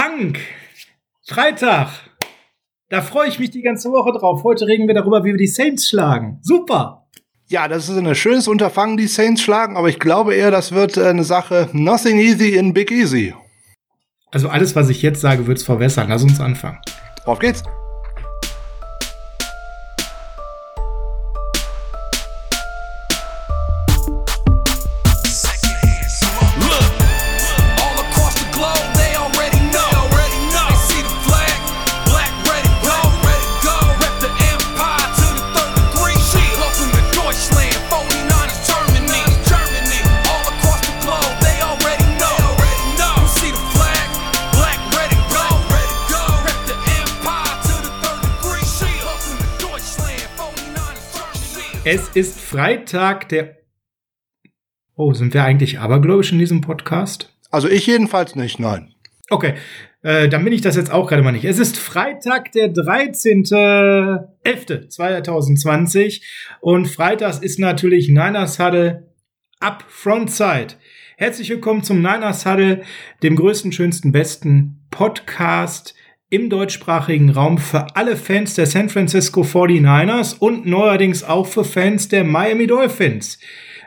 Frank, Freitag. Da freue ich mich die ganze Woche drauf. Heute reden wir darüber, wie wir die Saints schlagen. Super. Ja, das ist ein schönes Unterfangen, die Saints schlagen, aber ich glaube eher, das wird eine Sache nothing easy in big easy. Also alles, was ich jetzt sage, wird es verwässern. Lass uns anfangen. Auf geht's. Freitag, der. Oh, sind wir eigentlich abergläubisch in diesem Podcast? Also ich jedenfalls nicht, nein. Okay, äh, dann bin ich das jetzt auch gerade mal nicht. Es ist Freitag, der 13.11.2020 und freitags ist natürlich Niners Huddle up Frontside. Herzlich willkommen zum Niners Huddle, dem größten, schönsten, besten Podcast im deutschsprachigen Raum für alle Fans der San Francisco 49ers und neuerdings auch für Fans der Miami Dolphins.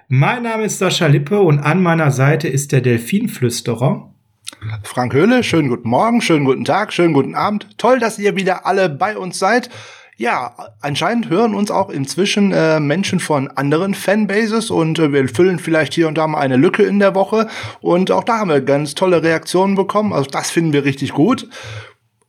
Mein Name ist Sascha Lippe und an meiner Seite ist der Delfinflüsterer. Frank Höhle, schönen guten Morgen, schönen guten Tag, schönen guten Abend. Toll, dass ihr wieder alle bei uns seid. Ja, anscheinend hören uns auch inzwischen äh, Menschen von anderen Fanbases und äh, wir füllen vielleicht hier und da mal eine Lücke in der Woche. Und auch da haben wir ganz tolle Reaktionen bekommen. Also das finden wir richtig gut.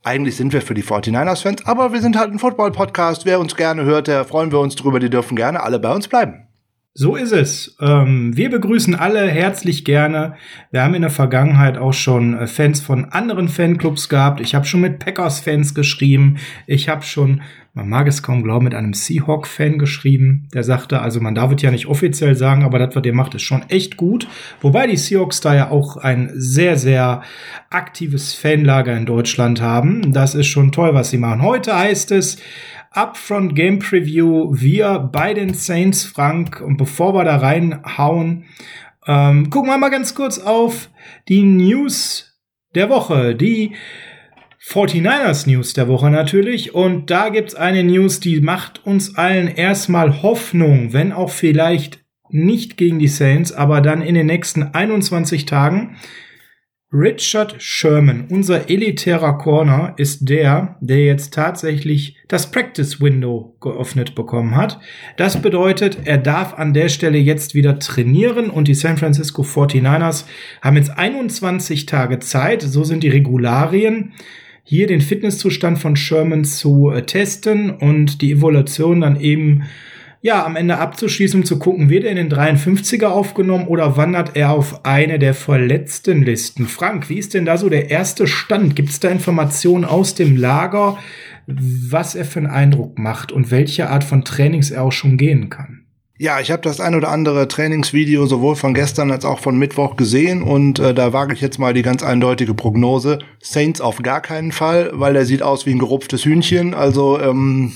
Eigentlich sind wir für die 49ers-Fans, aber wir sind halt ein Football-Podcast. Wer uns gerne hört, der freuen wir uns drüber. Die dürfen gerne alle bei uns bleiben. So ist es. Ähm, wir begrüßen alle herzlich gerne. Wir haben in der Vergangenheit auch schon äh, Fans von anderen Fanclubs gehabt. Ich habe schon mit Packers-Fans geschrieben. Ich habe schon man mag es kaum glauben, mit einem Seahawk-Fan geschrieben. Der sagte, also man darf es ja nicht offiziell sagen, aber das, was ihr macht, ist schon echt gut. Wobei die Seahawks da ja auch ein sehr, sehr aktives Fanlager in Deutschland haben. Das ist schon toll, was sie machen. Heute heißt es, Upfront Game Preview, wir bei den Saints, Frank. Und bevor wir da reinhauen, ähm, gucken wir mal ganz kurz auf die News der Woche. Die 49ers News der Woche natürlich. Und da gibt's eine News, die macht uns allen erstmal Hoffnung, wenn auch vielleicht nicht gegen die Saints, aber dann in den nächsten 21 Tagen. Richard Sherman, unser elitärer Corner, ist der, der jetzt tatsächlich das Practice Window geöffnet bekommen hat. Das bedeutet, er darf an der Stelle jetzt wieder trainieren und die San Francisco 49ers haben jetzt 21 Tage Zeit. So sind die Regularien hier den Fitnesszustand von Sherman zu äh, testen und die Evaluation dann eben ja, am Ende abzuschließen, um zu gucken, wird er in den 53er aufgenommen oder wandert er auf eine der verletzten Listen? Frank, wie ist denn da so der erste Stand? Gibt es da Informationen aus dem Lager, was er für einen Eindruck macht und welche Art von Trainings er auch schon gehen kann? Ja, ich habe das ein oder andere Trainingsvideo sowohl von gestern als auch von Mittwoch gesehen und äh, da wage ich jetzt mal die ganz eindeutige Prognose. Saints auf gar keinen Fall, weil er sieht aus wie ein gerupftes Hühnchen. Also ähm,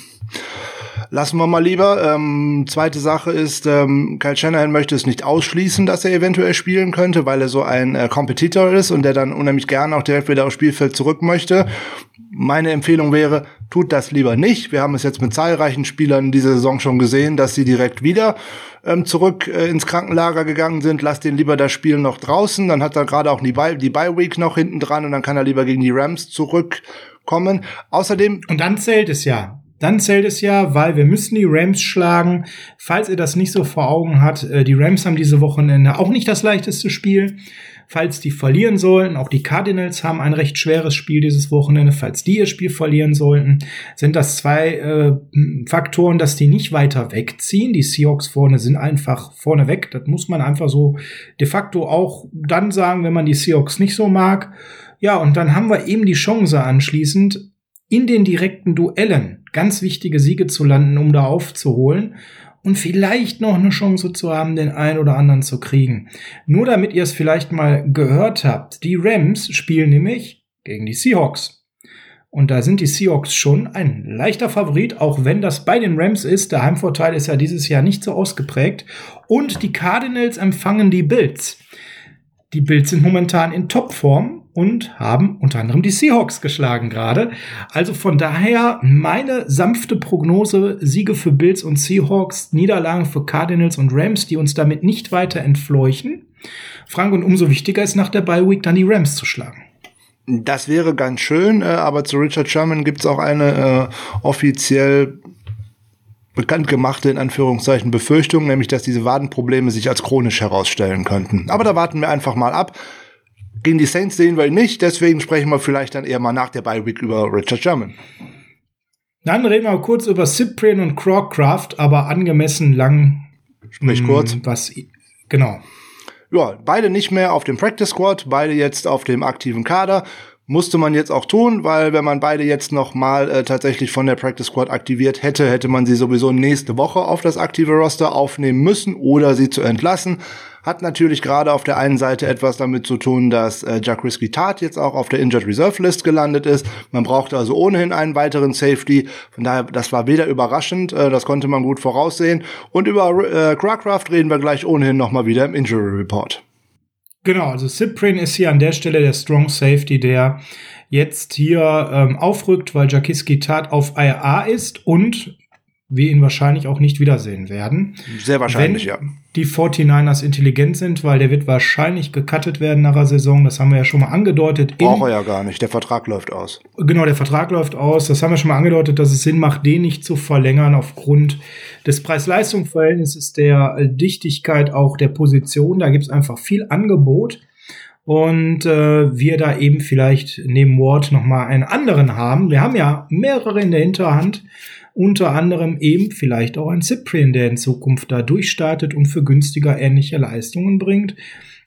lassen wir mal lieber. Ähm, zweite Sache ist, ähm, Kyle Shanahan möchte es nicht ausschließen, dass er eventuell spielen könnte, weil er so ein äh, Competitor ist und der dann unheimlich gerne auch direkt wieder aufs Spielfeld zurück möchte. Meine Empfehlung wäre, tut das lieber nicht. Wir haben es jetzt mit zahlreichen Spielern in dieser Saison schon gesehen, dass sie direkt wieder ähm, zurück äh, ins Krankenlager gegangen sind. Lass den lieber das Spiel noch draußen. Dann hat er gerade auch die Bye, die Bye Week noch hinten dran und dann kann er lieber gegen die Rams zurückkommen. Außerdem. Und dann zählt es ja. Dann zählt es ja, weil wir müssen die Rams schlagen. Falls ihr das nicht so vor Augen hat, äh, die Rams haben diese Wochenende auch nicht das leichteste Spiel falls die verlieren sollten. Auch die Cardinals haben ein recht schweres Spiel dieses Wochenende. Falls die ihr Spiel verlieren sollten, sind das zwei äh, Faktoren, dass die nicht weiter wegziehen. Die Seahawks vorne sind einfach vorne weg. Das muss man einfach so de facto auch dann sagen, wenn man die Seahawks nicht so mag. Ja, und dann haben wir eben die Chance anschließend in den direkten Duellen ganz wichtige Siege zu landen, um da aufzuholen und vielleicht noch eine Chance zu haben, den einen oder anderen zu kriegen. Nur damit ihr es vielleicht mal gehört habt, die Rams spielen nämlich gegen die Seahawks. Und da sind die Seahawks schon ein leichter Favorit, auch wenn das bei den Rams ist. Der Heimvorteil ist ja dieses Jahr nicht so ausgeprägt. Und die Cardinals empfangen die Bills. Die Bills sind momentan in Topform und haben unter anderem die Seahawks geschlagen gerade. Also von daher meine sanfte Prognose, Siege für Bills und Seahawks, Niederlagen für Cardinals und Rams, die uns damit nicht weiter entfleuchen. Frank, und umso wichtiger ist nach der Bye Week dann die Rams zu schlagen. Das wäre ganz schön, äh, aber zu Richard Sherman gibt es auch eine äh, offiziell bekannt gemachte, in Anführungszeichen, Befürchtung, nämlich, dass diese Wadenprobleme sich als chronisch herausstellen könnten. Aber da warten wir einfach mal ab. Gegen die Saints sehen wir ihn nicht, deswegen sprechen wir vielleicht dann eher mal nach der Bye Week über Richard Sherman. Dann reden wir kurz über Cyprian und Crawcraft, aber angemessen lang. Sprich kurz. Mm, was, genau. Ja, beide nicht mehr auf dem Practice Squad, beide jetzt auf dem aktiven Kader musste man jetzt auch tun, weil wenn man beide jetzt noch mal äh, tatsächlich von der Practice Squad aktiviert hätte, hätte man sie sowieso nächste Woche auf das aktive Roster aufnehmen müssen oder sie zu entlassen. Hat natürlich gerade auf der einen Seite etwas damit zu tun, dass äh, Jack Risky Tat jetzt auch auf der Injured Reserve List gelandet ist. Man brauchte also ohnehin einen weiteren Safety. Von daher, das war weder überraschend, äh, das konnte man gut voraussehen. Und über äh, Crackraft reden wir gleich ohnehin noch mal wieder im Injury Report. Genau, also Cyprian ist hier an der Stelle der Strong Safety, der jetzt hier ähm, aufrückt, weil Jakiski Tat auf IRA ist und wir ihn wahrscheinlich auch nicht wiedersehen werden. Sehr wahrscheinlich, Wenn ja. Die 49ers intelligent sind, weil der wird wahrscheinlich gecuttet werden nach der Saison. Das haben wir ja schon mal angedeutet. Braucht er ja gar nicht. Der Vertrag läuft aus. Genau, der Vertrag läuft aus. Das haben wir schon mal angedeutet, dass es Sinn macht, den nicht zu verlängern aufgrund des Preis-Leistung-Verhältnisses, der Dichtigkeit auch der Position. Da gibt es einfach viel Angebot und äh, wir da eben vielleicht neben Ward noch mal einen anderen haben. Wir haben ja mehrere in der Hinterhand, unter anderem eben vielleicht auch ein Cyprian, der in Zukunft da durchstartet und für günstiger ähnliche Leistungen bringt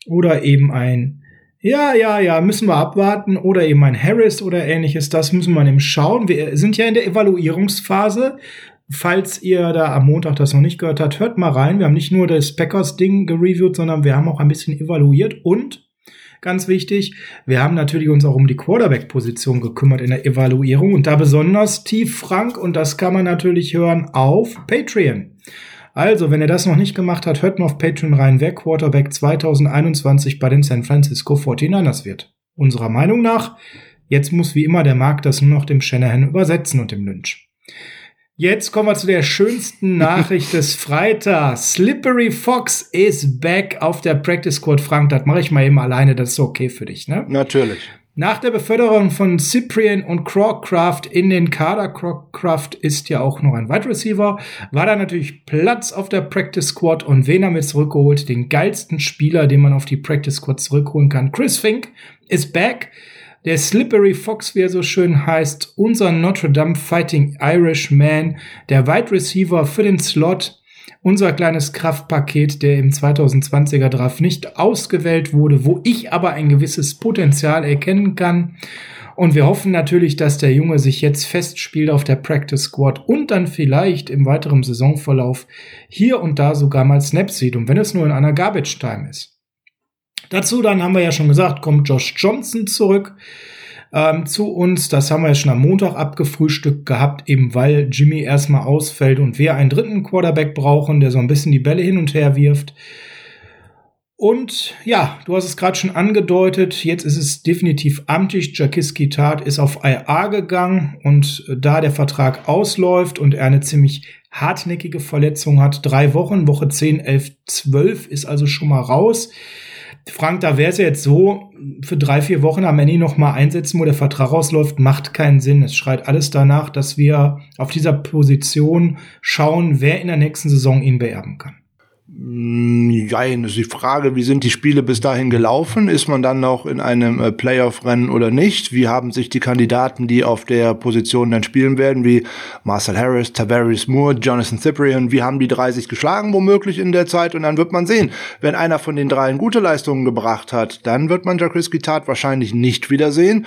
oder eben ein ja, ja, ja, müssen wir abwarten oder eben ein Harris oder ähnliches, das müssen wir eben schauen. Wir sind ja in der Evaluierungsphase. Falls ihr da am Montag das noch nicht gehört habt, hört mal rein. Wir haben nicht nur das Packers-Ding gereviewt, sondern wir haben auch ein bisschen evaluiert und ganz wichtig. Wir haben natürlich uns auch um die Quarterback-Position gekümmert in der Evaluierung und da besonders tief Frank und das kann man natürlich hören auf Patreon. Also, wenn ihr das noch nicht gemacht habt, hört mal auf Patreon rein, wer Quarterback 2021 bei den San Francisco 49ers wird. Unserer Meinung nach, jetzt muss wie immer der Markt das nur noch dem Shanahan übersetzen und dem Lynch. Jetzt kommen wir zu der schönsten Nachricht des Freitags. Slippery Fox is back auf der Practice Squad. Frank, das mache ich mal eben alleine, das ist okay für dich, ne? Natürlich. Nach der Beförderung von Cyprian und Crawcraft in den Kader, Crawcraft ist ja auch noch ein Wide Receiver, war da natürlich Platz auf der Practice Squad und wen haben wir zurückgeholt? Den geilsten Spieler, den man auf die Practice Squad zurückholen kann. Chris Fink ist back. Der Slippery Fox, wie er so schön heißt, unser Notre Dame Fighting Irishman, der Wide Receiver für den Slot, unser kleines Kraftpaket, der im 2020er Draft nicht ausgewählt wurde, wo ich aber ein gewisses Potenzial erkennen kann. Und wir hoffen natürlich, dass der Junge sich jetzt festspielt auf der Practice Squad und dann vielleicht im weiteren Saisonverlauf hier und da sogar mal Snaps sieht. Und wenn es nur in einer Garbage Time ist. Dazu dann haben wir ja schon gesagt, kommt Josh Johnson zurück ähm, zu uns. Das haben wir ja schon am Montag abgefrühstückt gehabt, eben weil Jimmy erstmal ausfällt und wir einen dritten Quarterback brauchen, der so ein bisschen die Bälle hin und her wirft. Und ja, du hast es gerade schon angedeutet, jetzt ist es definitiv amtlich. Jakiski Tat ist auf IA gegangen und da der Vertrag ausläuft und er eine ziemlich hartnäckige Verletzung hat, drei Wochen, Woche 10, 11, 12 ist also schon mal raus. Frank, da wäre es jetzt so, für drei, vier Wochen am Ende noch mal einsetzen, wo der Vertrag rausläuft, macht keinen Sinn. Es schreit alles danach, dass wir auf dieser Position schauen, wer in der nächsten Saison ihn beerben kann. Nein, ist die Frage, wie sind die Spiele bis dahin gelaufen? Ist man dann noch in einem äh, Playoff-Rennen oder nicht? Wie haben sich die Kandidaten, die auf der Position dann spielen werden, wie Marcel Harris, Tavares Moore, Jonathan Cyprian, wie haben die drei sich geschlagen womöglich in der Zeit? Und dann wird man sehen, wenn einer von den dreien gute Leistungen gebracht hat, dann wird man Jacques Tat wahrscheinlich nicht wiedersehen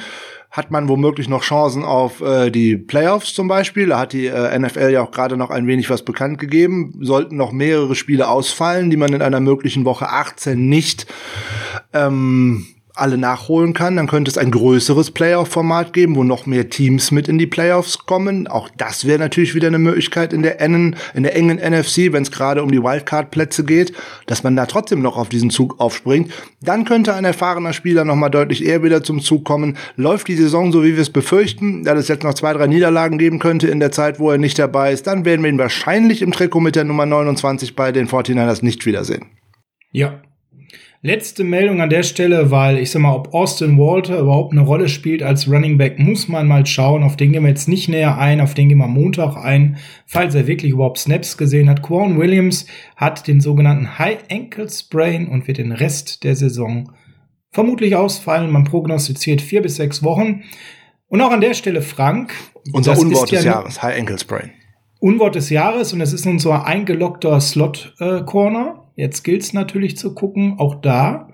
hat man womöglich noch Chancen auf äh, die Playoffs zum Beispiel. Da hat die äh, NFL ja auch gerade noch ein wenig was bekannt gegeben. Sollten noch mehrere Spiele ausfallen, die man in einer möglichen Woche 18 nicht ähm, alle nachholen kann, dann könnte es ein größeres Playoff-Format geben, wo noch mehr Teams mit in die Playoffs kommen. Auch das wäre natürlich wieder eine Möglichkeit in der engen, in der engen NFC, wenn es gerade um die Wildcard-Plätze geht, dass man da trotzdem noch auf diesen Zug aufspringt. Dann könnte ein erfahrener Spieler noch mal deutlich eher wieder zum Zug kommen. Läuft die Saison so, wie wir es befürchten, da es jetzt noch zwei, drei Niederlagen geben könnte in der Zeit, wo er nicht dabei ist, dann werden wir ihn wahrscheinlich im Trikot mit der Nummer 29 bei den 49ers nicht wiedersehen. Ja, Letzte Meldung an der Stelle, weil ich sag mal, ob Austin Walter überhaupt eine Rolle spielt als Running Back, muss man mal schauen. Auf den gehen wir jetzt nicht näher ein, auf den gehen wir Montag ein, falls er wirklich überhaupt Snaps gesehen hat. Quan Williams hat den sogenannten High Ankle Sprain und wird den Rest der Saison vermutlich ausfallen. Man prognostiziert vier bis sechs Wochen. Und auch an der Stelle Frank. Unser Unwort des Jahres, High Ankle Sprain. Unwort des Jahres und es ist nun so ein eingelockter Slot-Corner. Jetzt gilt es natürlich zu gucken, auch da,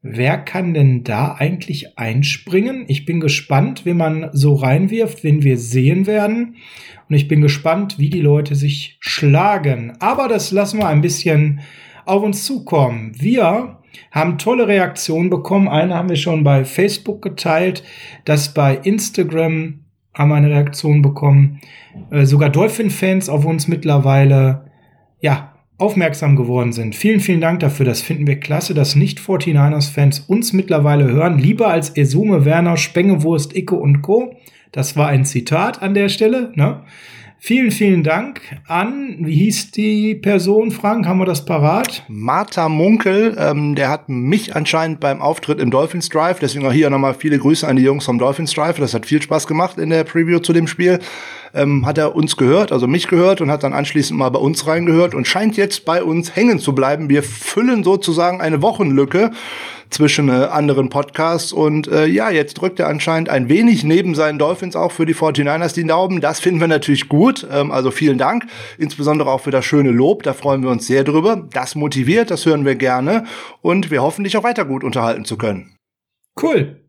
wer kann denn da eigentlich einspringen? Ich bin gespannt, wie man so reinwirft, wenn wir sehen werden. Und ich bin gespannt, wie die Leute sich schlagen. Aber das lassen wir ein bisschen auf uns zukommen. Wir haben tolle Reaktionen bekommen. Eine haben wir schon bei Facebook geteilt, das bei Instagram haben wir eine Reaktion bekommen. Äh, sogar Dolphin-Fans auf uns mittlerweile. Ja, aufmerksam geworden sind. Vielen, vielen Dank dafür. Das finden wir klasse, dass nicht 49ers-Fans uns mittlerweile hören. Lieber als Esume, Werner, Spengewurst, Icke und Co. Das war ein Zitat an der Stelle. Ne? Vielen, vielen Dank an, wie hieß die Person, Frank? Haben wir das parat? Martha Munkel, ähm, der hat mich anscheinend beim Auftritt im Dolphins Drive, deswegen auch hier nochmal viele Grüße an die Jungs vom Dolphins Drive. Das hat viel Spaß gemacht in der Preview zu dem Spiel ähm, hat er uns gehört, also mich gehört und hat dann anschließend mal bei uns reingehört und scheint jetzt bei uns hängen zu bleiben. Wir füllen sozusagen eine Wochenlücke zwischen äh, anderen Podcasts. Und äh, ja, jetzt drückt er anscheinend ein wenig neben seinen Dolphins auch für die 49ers die Daumen. Das finden wir natürlich gut. Ähm, also vielen Dank, insbesondere auch für das schöne Lob. Da freuen wir uns sehr drüber. Das motiviert, das hören wir gerne. Und wir hoffen, dich auch weiter gut unterhalten zu können. Cool.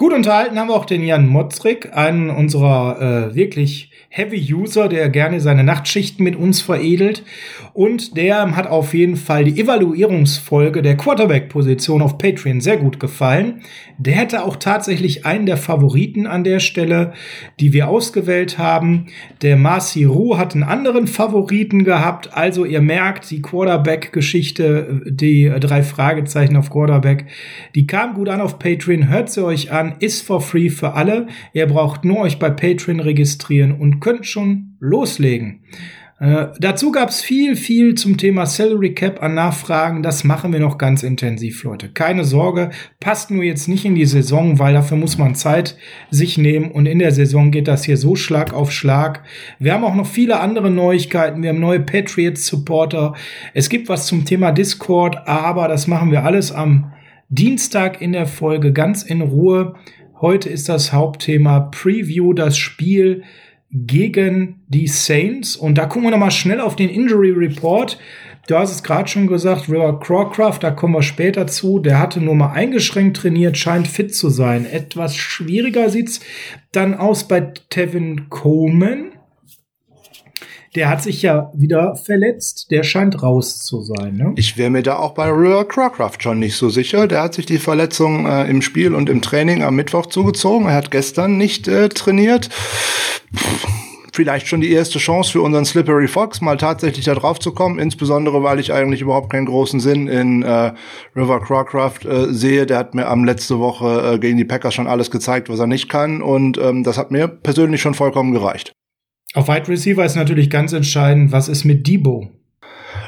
Gut unterhalten haben wir auch den Jan Motzrik, einen unserer äh, wirklich Heavy User, der gerne seine Nachtschichten mit uns veredelt. Und der hat auf jeden Fall die Evaluierungsfolge der Quarterback-Position auf Patreon sehr gut gefallen. Der hätte auch tatsächlich einen der Favoriten an der Stelle, die wir ausgewählt haben. Der Marci Roux hat einen anderen Favoriten gehabt. Also ihr merkt, die Quarterback-Geschichte, die drei Fragezeichen auf Quarterback, die kam gut an auf Patreon. Hört sie euch an, ist for free für alle. Ihr braucht nur euch bei Patreon registrieren und könnt schon loslegen. Äh, dazu gab es viel, viel zum Thema Salary Cap an Nachfragen. Das machen wir noch ganz intensiv, Leute. Keine Sorge, passt nur jetzt nicht in die Saison, weil dafür muss man Zeit sich nehmen. Und in der Saison geht das hier so Schlag auf Schlag. Wir haben auch noch viele andere Neuigkeiten. Wir haben neue Patriots-Supporter. Es gibt was zum Thema Discord, aber das machen wir alles am Dienstag in der Folge ganz in Ruhe. Heute ist das Hauptthema Preview, das Spiel gegen die Saints. Und da gucken wir nochmal schnell auf den Injury Report. Du hast es gerade schon gesagt, River Crawcraft, da kommen wir später zu. Der hatte nur mal eingeschränkt trainiert, scheint fit zu sein. Etwas schwieriger sieht's dann aus bei Tevin Coleman. Der hat sich ja wieder verletzt. Der scheint raus zu sein. Ne? Ich wäre mir da auch bei River Crawcraft schon nicht so sicher. Der hat sich die Verletzung äh, im Spiel und im Training am Mittwoch zugezogen. Er hat gestern nicht äh, trainiert. vielleicht schon die erste Chance für unseren Slippery Fox, mal tatsächlich da drauf zu kommen, insbesondere weil ich eigentlich überhaupt keinen großen Sinn in äh, River Crawcraft äh, sehe. Der hat mir am letzte Woche äh, gegen die Packers schon alles gezeigt, was er nicht kann und ähm, das hat mir persönlich schon vollkommen gereicht. Auf Wide Receiver ist natürlich ganz entscheidend, was ist mit Debo?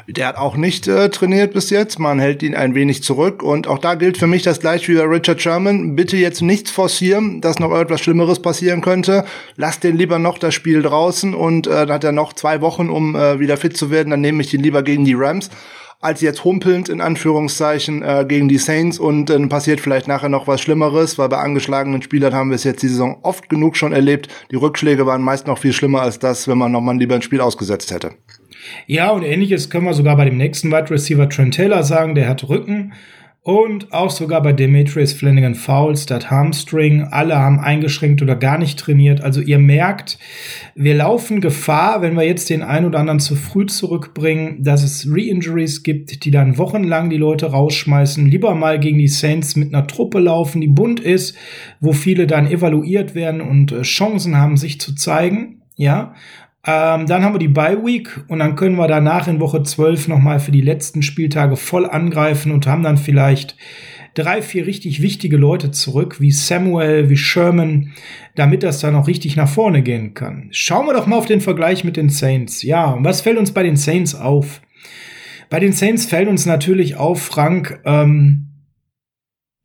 Der hat auch nicht äh, trainiert bis jetzt. Man hält ihn ein wenig zurück. Und auch da gilt für mich das gleiche wie bei Richard Sherman. Bitte jetzt nichts forcieren, dass noch etwas Schlimmeres passieren könnte. Lass den lieber noch das Spiel draußen und äh, dann hat er noch zwei Wochen, um äh, wieder fit zu werden. Dann nehme ich ihn lieber gegen die Rams als jetzt humpelnd in Anführungszeichen äh, gegen die Saints und dann passiert vielleicht nachher noch was Schlimmeres, weil bei angeschlagenen Spielern haben wir es jetzt die Saison oft genug schon erlebt. Die Rückschläge waren meist noch viel schlimmer als das, wenn man noch mal lieber ein Spiel ausgesetzt hätte. Ja, und ähnliches können wir sogar bei dem nächsten Wide Receiver Trent Taylor sagen, der hat Rücken. Und auch sogar bei Demetrius Flanagan Fouls, das Hamstring, alle haben eingeschränkt oder gar nicht trainiert. Also ihr merkt, wir laufen Gefahr, wenn wir jetzt den einen oder anderen zu früh zurückbringen, dass es Re-Injuries gibt, die dann wochenlang die Leute rausschmeißen. Lieber mal gegen die Saints mit einer Truppe laufen, die bunt ist, wo viele dann evaluiert werden und äh, Chancen haben, sich zu zeigen. Ja, ähm, dann haben wir die Bye Week und dann können wir danach in Woche 12 nochmal für die letzten Spieltage voll angreifen und haben dann vielleicht drei, vier richtig wichtige Leute zurück, wie Samuel, wie Sherman, damit das dann auch richtig nach vorne gehen kann. Schauen wir doch mal auf den Vergleich mit den Saints. Ja, und was fällt uns bei den Saints auf? Bei den Saints fällt uns natürlich auf, Frank, ähm,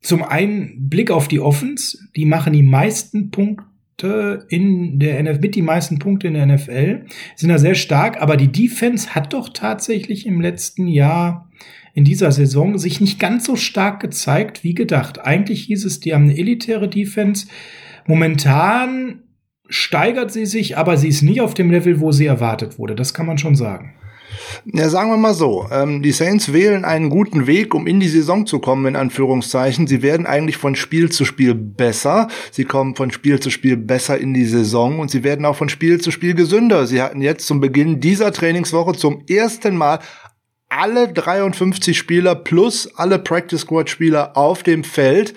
zum einen Blick auf die Offense, die machen die meisten Punkte in der NFL, mit die meisten Punkte in der NFL, sind da sehr stark, aber die Defense hat doch tatsächlich im letzten Jahr in dieser Saison sich nicht ganz so stark gezeigt wie gedacht. Eigentlich hieß es, die haben eine elitäre Defense. Momentan steigert sie sich, aber sie ist nicht auf dem Level, wo sie erwartet wurde. Das kann man schon sagen. Ja, sagen wir mal so, ähm, die Saints wählen einen guten Weg, um in die Saison zu kommen, in Anführungszeichen. Sie werden eigentlich von Spiel zu Spiel besser. Sie kommen von Spiel zu Spiel besser in die Saison und sie werden auch von Spiel zu Spiel gesünder. Sie hatten jetzt zum Beginn dieser Trainingswoche zum ersten Mal alle 53 Spieler plus alle Practice Squad Spieler auf dem Feld.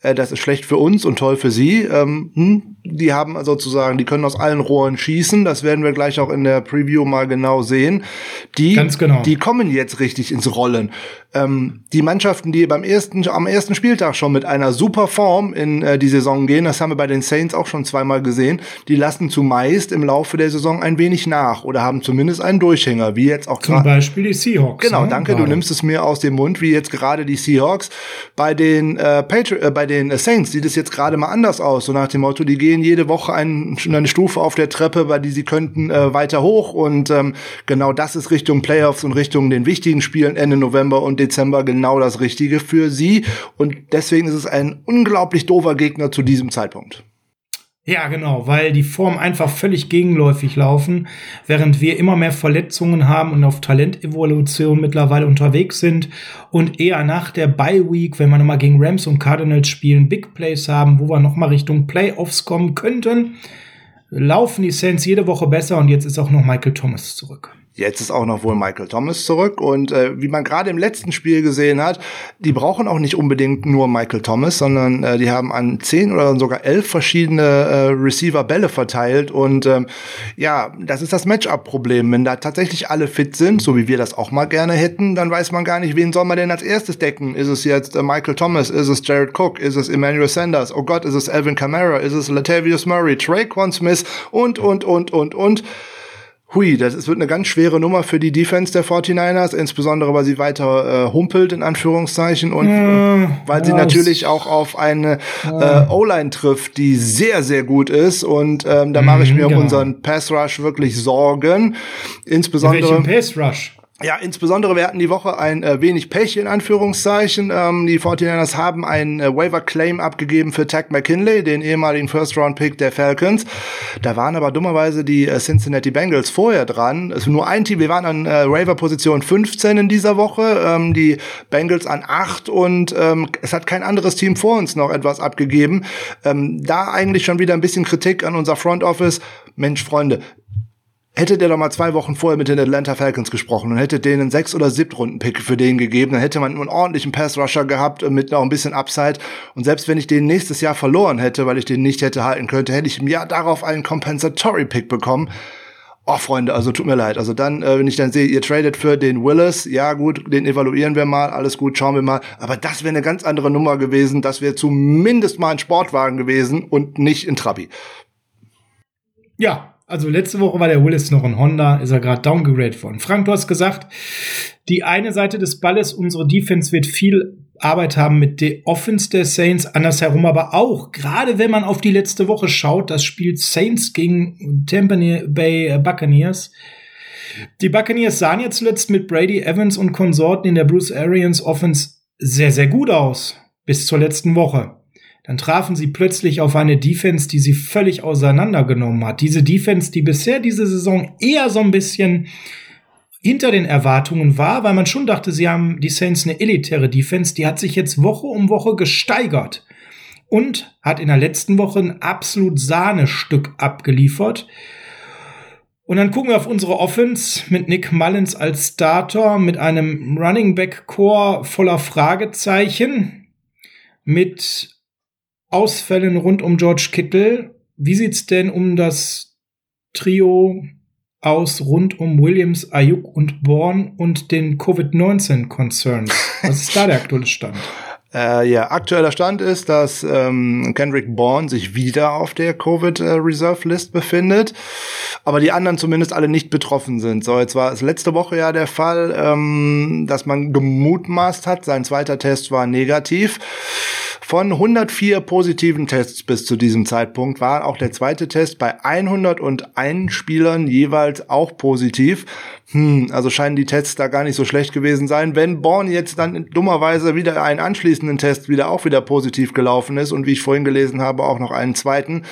Äh, das ist schlecht für uns und toll für sie. Ähm, hm, die haben sozusagen, die können aus allen Rohren schießen. Das werden wir gleich auch in der Preview mal genau sehen. Die, genau. die kommen jetzt richtig ins Rollen. Ähm, die Mannschaften, die beim ersten, am ersten Spieltag schon mit einer super Form in äh, die Saison gehen, das haben wir bei den Saints auch schon zweimal gesehen, die lassen zumeist im Laufe der Saison ein wenig nach oder haben zumindest einen Durchhänger, wie jetzt auch Zum Beispiel die Seahawks. Genau, ne? danke, gerade. du nimmst es mir aus dem Mund, wie jetzt gerade die Seahawks. Bei den, äh, Patri äh, bei den Saints sieht es jetzt gerade mal anders aus, so nach dem Motto, die gehen gehen jede Woche ein, eine Stufe auf der Treppe, bei die sie könnten äh, weiter hoch. Und ähm, genau das ist Richtung Playoffs und Richtung den wichtigen Spielen Ende November und Dezember genau das Richtige für sie. Und deswegen ist es ein unglaublich doofer Gegner zu diesem Zeitpunkt. Ja, genau, weil die Form einfach völlig gegenläufig laufen, während wir immer mehr Verletzungen haben und auf Talentevolution mittlerweile unterwegs sind und eher nach der Bye Week, wenn wir nochmal gegen Rams und Cardinals spielen, Big Plays haben, wo wir nochmal Richtung Playoffs kommen könnten, laufen die Saints jede Woche besser und jetzt ist auch noch Michael Thomas zurück. Jetzt ist auch noch wohl Michael Thomas zurück. Und äh, wie man gerade im letzten Spiel gesehen hat, die brauchen auch nicht unbedingt nur Michael Thomas, sondern äh, die haben an zehn oder sogar elf verschiedene äh, Receiver Bälle verteilt. Und ähm, ja, das ist das Matchup-Problem. Wenn da tatsächlich alle fit sind, so wie wir das auch mal gerne hätten, dann weiß man gar nicht, wen soll man denn als erstes decken. Ist es jetzt äh, Michael Thomas? Ist es Jared Cook? Ist es Emmanuel Sanders? Oh Gott, ist es Alvin Kamara? Ist es Latavius Murray? Traquan Smith? Und, und, und, und, und. Hui, das ist, wird eine ganz schwere Nummer für die Defense der 49ers, insbesondere weil sie weiter äh, humpelt, in Anführungszeichen, und ja, weil sie ja, natürlich auch auf eine ja. äh, O-Line trifft, die sehr, sehr gut ist. Und ähm, da mache ich mhm, mir um genau. unseren Pass Rush wirklich Sorgen. Insbesondere. Welchen Pass Rush? Ja, insbesondere wir hatten die Woche ein äh, wenig Pech in Anführungszeichen. Ähm, die 49ers haben einen äh, Waiver Claim abgegeben für Tag McKinley, den ehemaligen First Round Pick der Falcons. Da waren aber dummerweise die äh, Cincinnati Bengals vorher dran. Es also nur ein Team, wir waren an äh, Waiver Position 15 in dieser Woche, ähm, die Bengals an 8 und ähm, es hat kein anderes Team vor uns noch etwas abgegeben. Ähm, da eigentlich schon wieder ein bisschen Kritik an unser Front Office. Mensch, Freunde, Hätte der doch mal zwei Wochen vorher mit den Atlanta Falcons gesprochen und hätte denen sechs oder siebtrunden Pick für den gegeben, dann hätte man einen ordentlichen Pass Rusher gehabt mit noch ein bisschen Upside. Und selbst wenn ich den nächstes Jahr verloren hätte, weil ich den nicht hätte halten könnte, hätte ich im Jahr darauf einen Compensatory Pick bekommen. Oh, Freunde, also tut mir leid. Also dann, äh, wenn ich dann sehe, ihr tradet für den Willis, ja gut, den evaluieren wir mal, alles gut, schauen wir mal. Aber das wäre eine ganz andere Nummer gewesen. Das wäre zumindest mal ein Sportwagen gewesen und nicht in Trabi. Ja, also letzte Woche war der Willis noch ein Honda, ist er gerade downgegradet worden. Frank, du hast gesagt, die eine Seite des Balles, unsere Defense wird viel Arbeit haben mit der Offense der Saints, andersherum aber auch, gerade wenn man auf die letzte Woche schaut, das Spiel Saints gegen Tampa Bay Buccaneers. Die Buccaneers sahen ja zuletzt mit Brady Evans und Konsorten in der Bruce Arians Offense sehr, sehr gut aus. Bis zur letzten Woche. Dann trafen sie plötzlich auf eine Defense, die sie völlig auseinandergenommen hat. Diese Defense, die bisher diese Saison eher so ein bisschen hinter den Erwartungen war, weil man schon dachte, sie haben die Saints eine elitäre Defense, die hat sich jetzt Woche um Woche gesteigert und hat in der letzten Woche ein absolut Sahnestück abgeliefert. Und dann gucken wir auf unsere Offense mit Nick Mullins als Starter, mit einem Running Back Core voller Fragezeichen, mit Ausfällen rund um George Kittle. Wie sieht's denn um das Trio aus rund um Williams, Ayuk und Bourne und den Covid-19-Concerns? Was ist da der aktuelle Stand? Äh, ja, aktueller Stand ist, dass ähm, Kendrick Bourne sich wieder auf der Covid äh, Reserve List befindet, aber die anderen zumindest alle nicht betroffen sind. So, jetzt war es letzte Woche ja der Fall, ähm, dass man gemutmaßt hat, sein zweiter Test war negativ. Von 104 positiven Tests bis zu diesem Zeitpunkt war auch der zweite Test bei 101 Spielern jeweils auch positiv. Hm, also scheinen die Tests da gar nicht so schlecht gewesen sein. Wenn Born jetzt dann dummerweise wieder einen anschließenden Test wieder auch wieder positiv gelaufen ist und wie ich vorhin gelesen habe, auch noch einen zweiten,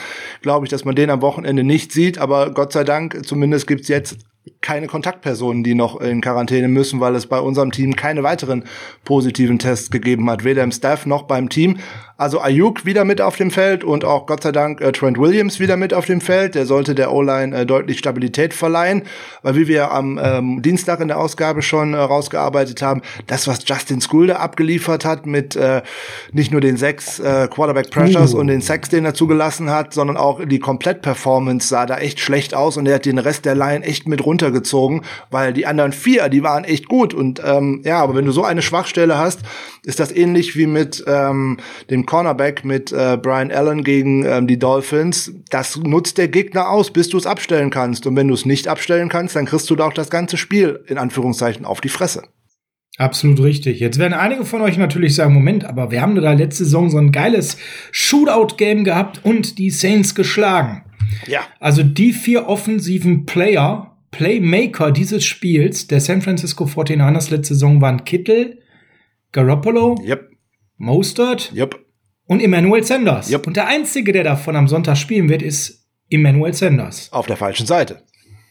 glaube ich, dass man den am Wochenende nicht sieht. Aber Gott sei Dank, zumindest gibt's jetzt keine Kontaktpersonen, die noch in Quarantäne müssen, weil es bei unserem Team keine weiteren positiven Tests gegeben hat, weder im Staff noch beim Team. Also Ayuk wieder mit auf dem Feld und auch Gott sei Dank äh, Trent Williams wieder mit auf dem Feld. Der sollte der O-Line äh, deutlich Stabilität verleihen, weil wie wir am ähm, Dienstag in der Ausgabe schon äh, rausgearbeitet haben, das was Justin Skulde abgeliefert hat mit äh, nicht nur den sechs äh, Quarterback Pressures uh. und den Sacks, den er zugelassen hat, sondern auch die Komplett-Performance sah da echt schlecht aus und er hat den Rest der Line echt mit runtergezogen, weil die anderen vier, die waren echt gut und ähm, ja, aber wenn du so eine Schwachstelle hast, ist das ähnlich wie mit ähm, dem Cornerback mit äh, Brian Allen gegen ähm, die Dolphins. Das nutzt der Gegner aus, bis du es abstellen kannst. Und wenn du es nicht abstellen kannst, dann kriegst du da auch das ganze Spiel in Anführungszeichen auf die Fresse. Absolut richtig. Jetzt werden einige von euch natürlich sagen, Moment, aber wir haben da letzte Saison so ein geiles Shootout-Game gehabt und die Saints geschlagen. Ja. Also die vier offensiven Player, Playmaker dieses Spiels der San Francisco 49ers letzte Saison waren Kittel, Garoppolo, yep. Mostert yep und Emmanuel Sanders. Yep. Und der Einzige, der davon am Sonntag spielen wird, ist Emmanuel Sanders. Auf der falschen Seite.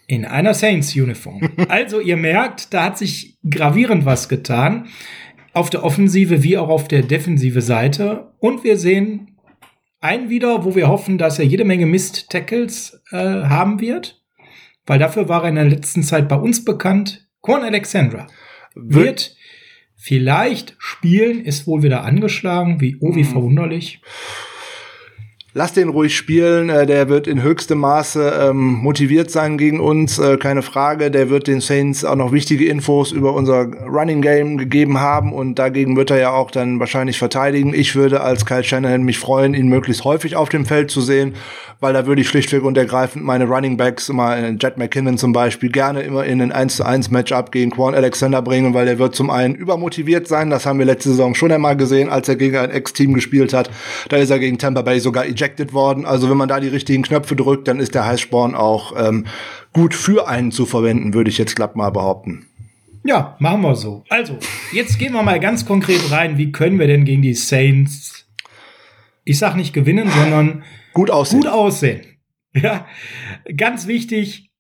In einer Saints-Uniform. also ihr merkt, da hat sich gravierend was getan. Auf der Offensive wie auch auf der defensive Seite. Und wir sehen einen wieder, wo wir hoffen, dass er jede Menge Mist-Tackles äh, haben wird. Weil dafür war er in der letzten Zeit bei uns bekannt. Quan Alexandra wird Vielleicht spielen ist wohl wieder angeschlagen, wie oh, wie mhm. verwunderlich. Lass den ruhig spielen, äh, der wird in höchstem Maße ähm, motiviert sein gegen uns, äh, keine Frage. Der wird den Saints auch noch wichtige Infos über unser Running Game gegeben haben und dagegen wird er ja auch dann wahrscheinlich verteidigen. Ich würde als Kyle Shanahan mich freuen, ihn möglichst häufig auf dem Feld zu sehen weil da würde ich schlichtweg und ergreifend meine Running Backs, immer äh, Jet McKinnon zum Beispiel, gerne immer in ein 1 zu 1 Matchup gegen Quan Alexander bringen, weil er wird zum einen übermotiviert sein, das haben wir letzte Saison schon einmal gesehen, als er gegen ein Ex-Team gespielt hat. Da ist er gegen Tampa Bay sogar ejected worden. Also wenn man da die richtigen Knöpfe drückt, dann ist der Heißsporn auch ähm, gut für einen zu verwenden, würde ich jetzt glatt mal behaupten. Ja, machen wir so. Also, jetzt gehen wir mal ganz konkret rein. Wie können wir denn gegen die Saints, ich sag nicht gewinnen, sondern Gut aussehen. Gut aussehen. Ja, ganz wichtig.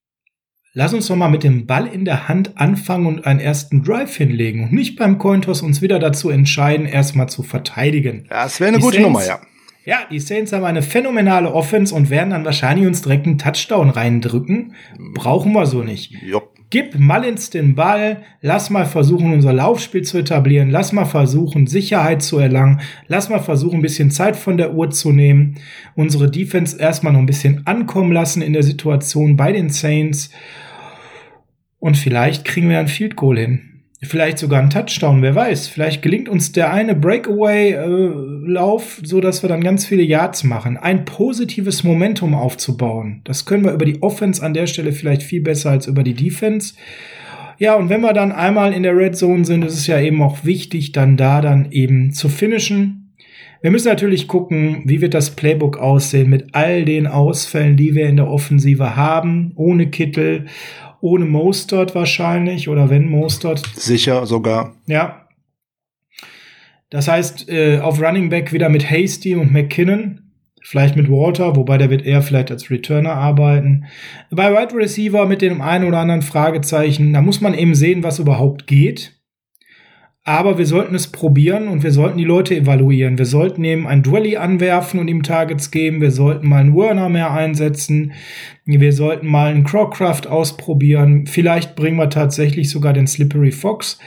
Lass uns doch mal mit dem Ball in der Hand anfangen und einen ersten Drive hinlegen und nicht beim Cointoss uns wieder dazu entscheiden, erstmal zu verteidigen. Ja, das wäre eine die gute Saints, Nummer, ja. Ja, die Saints haben eine phänomenale Offense und werden dann wahrscheinlich uns direkt einen Touchdown reindrücken. Brauchen wir so nicht. Jupp. Gib Mullins den Ball, lass mal versuchen, unser Laufspiel zu etablieren, lass mal versuchen, Sicherheit zu erlangen, lass mal versuchen, ein bisschen Zeit von der Uhr zu nehmen, unsere Defense erstmal noch ein bisschen ankommen lassen in der Situation bei den Saints. Und vielleicht kriegen wir ein Field Goal hin. Vielleicht sogar ein Touchdown, wer weiß. Vielleicht gelingt uns der eine Breakaway-Lauf, äh, so dass wir dann ganz viele Yards machen. Ein positives Momentum aufzubauen. Das können wir über die Offense an der Stelle vielleicht viel besser als über die Defense. Ja, und wenn wir dann einmal in der Red Zone sind, ist es ja eben auch wichtig, dann da dann eben zu finishen. Wir müssen natürlich gucken, wie wird das Playbook aussehen mit all den Ausfällen, die wir in der Offensive haben, ohne Kittel ohne Mostert wahrscheinlich oder wenn Mostert. Sicher sogar. Ja. Das heißt, äh, auf Running Back wieder mit Hasty und McKinnon. Vielleicht mit Walter, wobei der wird eher vielleicht als Returner arbeiten. Bei Wide Receiver mit dem einen oder anderen Fragezeichen, da muss man eben sehen, was überhaupt geht. Aber wir sollten es probieren und wir sollten die Leute evaluieren. Wir sollten eben ein Dwelly anwerfen und ihm Targets geben. Wir sollten mal einen Werner mehr einsetzen. Wir sollten mal einen Crowcraft ausprobieren. Vielleicht bringen wir tatsächlich sogar den Slippery Fox.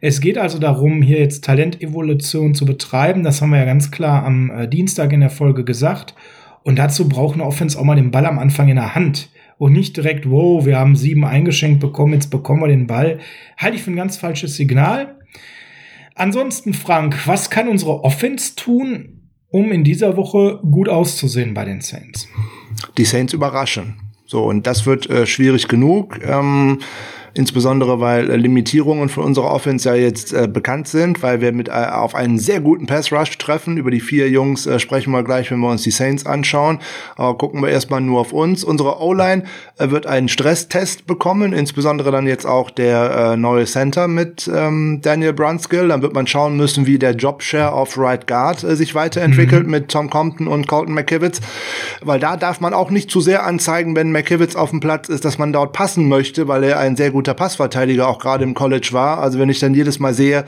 Es geht also darum, hier jetzt Talentevolution zu betreiben. Das haben wir ja ganz klar am äh, Dienstag in der Folge gesagt. Und dazu braucht eine Offense auch mal den Ball am Anfang in der Hand und nicht direkt, wow, wir haben sieben eingeschenkt bekommen, jetzt bekommen wir den Ball. Halte ich für ein ganz falsches Signal. Ansonsten, Frank, was kann unsere Offense tun, um in dieser Woche gut auszusehen bei den Saints? Die Saints überraschen. So, und das wird äh, schwierig genug. Ähm insbesondere weil äh, Limitierungen von unserer Offense ja jetzt äh, bekannt sind, weil wir mit äh, auf einen sehr guten Pass Rush treffen. Über die vier Jungs äh, sprechen wir gleich, wenn wir uns die Saints anschauen. Aber gucken wir erstmal nur auf uns. Unsere O-Line äh, wird einen Stresstest bekommen, insbesondere dann jetzt auch der äh, neue Center mit ähm, Daniel Brunskill. Dann wird man schauen müssen, wie der Jobshare auf Right Guard äh, sich weiterentwickelt mhm. mit Tom Compton und Colton McKivitz, weil da darf man auch nicht zu sehr anzeigen, wenn McKivitz auf dem Platz ist, dass man dort passen möchte, weil er ein sehr gut guter Passverteidiger auch gerade im College war. Also wenn ich dann jedes Mal sehe,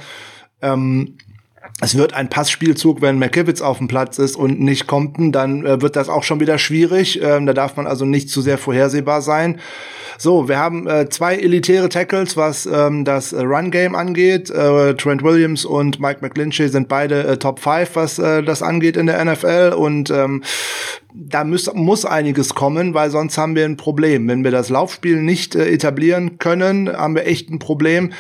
ähm, es wird ein Passspielzug, wenn McKivitz auf dem Platz ist und nicht Compton, dann äh, wird das auch schon wieder schwierig. Ähm, da darf man also nicht zu sehr vorhersehbar sein. So, wir haben äh, zwei elitäre Tackles, was ähm, das Run-Game angeht. Äh, Trent Williams und Mike McGlinchey sind beide äh, Top 5, was äh, das angeht in der NFL. Und ähm, da muss, muss einiges kommen, weil sonst haben wir ein Problem. Wenn wir das Laufspiel nicht äh, etablieren können, haben wir echt ein Problem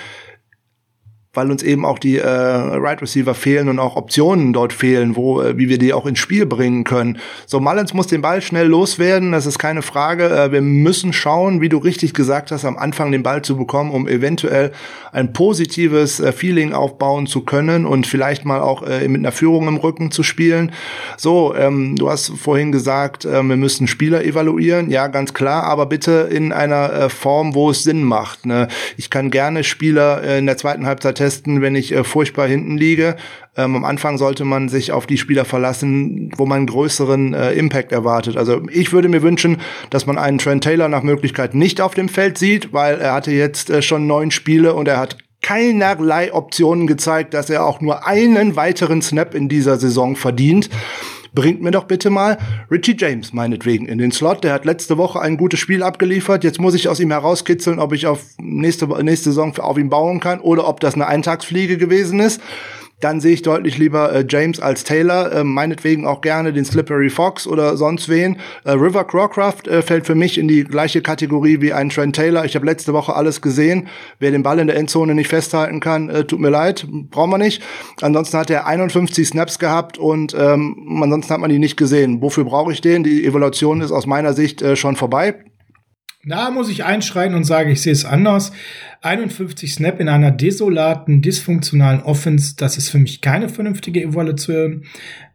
weil uns eben auch die äh, Right Receiver fehlen und auch Optionen dort fehlen, wo äh, wie wir die auch ins Spiel bringen können. So Mullins muss den Ball schnell loswerden, das ist keine Frage. Äh, wir müssen schauen, wie du richtig gesagt hast, am Anfang den Ball zu bekommen, um eventuell ein positives äh, Feeling aufbauen zu können und vielleicht mal auch äh, mit einer Führung im Rücken zu spielen. So, ähm, du hast vorhin gesagt, äh, wir müssen Spieler evaluieren, ja ganz klar, aber bitte in einer äh, Form, wo es Sinn macht. Ne? Ich kann gerne Spieler äh, in der zweiten Halbzeit testen, wenn ich äh, furchtbar hinten liege. Ähm, am Anfang sollte man sich auf die Spieler verlassen, wo man größeren äh, Impact erwartet. Also ich würde mir wünschen, dass man einen Trent Taylor nach Möglichkeit nicht auf dem Feld sieht, weil er hatte jetzt äh, schon neun Spiele und er hat keinerlei Optionen gezeigt, dass er auch nur einen weiteren Snap in dieser Saison verdient bringt mir doch bitte mal Richie James meinetwegen in den Slot. Der hat letzte Woche ein gutes Spiel abgeliefert. Jetzt muss ich aus ihm herauskitzeln, ob ich auf nächste, nächste Saison auf ihn bauen kann oder ob das eine Eintagsfliege gewesen ist dann sehe ich deutlich lieber äh, James als Taylor, äh, meinetwegen auch gerne den Slippery Fox oder sonst wen. Äh, River Crawcraft äh, fällt für mich in die gleiche Kategorie wie ein Trent Taylor. Ich habe letzte Woche alles gesehen. Wer den Ball in der Endzone nicht festhalten kann, äh, tut mir leid, brauchen wir nicht. Ansonsten hat er 51 Snaps gehabt und ähm, ansonsten hat man ihn nicht gesehen. Wofür brauche ich den? Die Evaluation ist aus meiner Sicht äh, schon vorbei. Da muss ich einschreiten und sage, ich sehe es anders. 51 Snap in einer desolaten, dysfunktionalen Offense, das ist für mich keine vernünftige Evolution.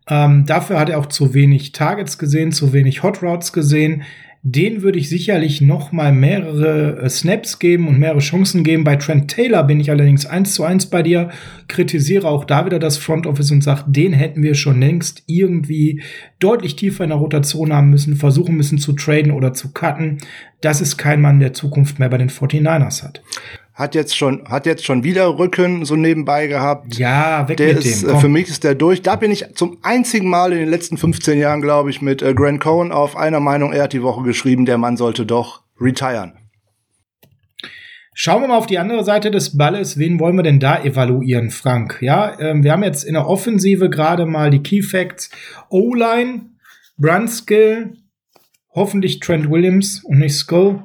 Ähm, dafür hat er auch zu wenig Targets gesehen, zu wenig Hot Routes gesehen den würde ich sicherlich noch mal mehrere äh, Snaps geben und mehrere Chancen geben. Bei Trent Taylor bin ich allerdings eins zu eins bei dir, kritisiere auch da wieder das Front Office und sage, den hätten wir schon längst irgendwie deutlich tiefer in der Rotation haben müssen, versuchen müssen zu traden oder zu cutten. Das ist kein Mann, der Zukunft mehr bei den 49ers hat hat jetzt schon hat jetzt schon wieder Rücken so nebenbei gehabt. Ja, weg der mit ist, dem. Äh, Komm. Für mich ist der durch. Da bin ich zum einzigen Mal in den letzten 15 Jahren, glaube ich, mit äh, Grant Cohen auf einer Meinung. Er hat die Woche geschrieben, der Mann sollte doch retiren. Schauen wir mal auf die andere Seite des Balles. Wen wollen wir denn da evaluieren, Frank? Ja, ähm, wir haben jetzt in der Offensive gerade mal die Key Facts. O-Line, Brunskill, hoffentlich Trent Williams und nicht Skull.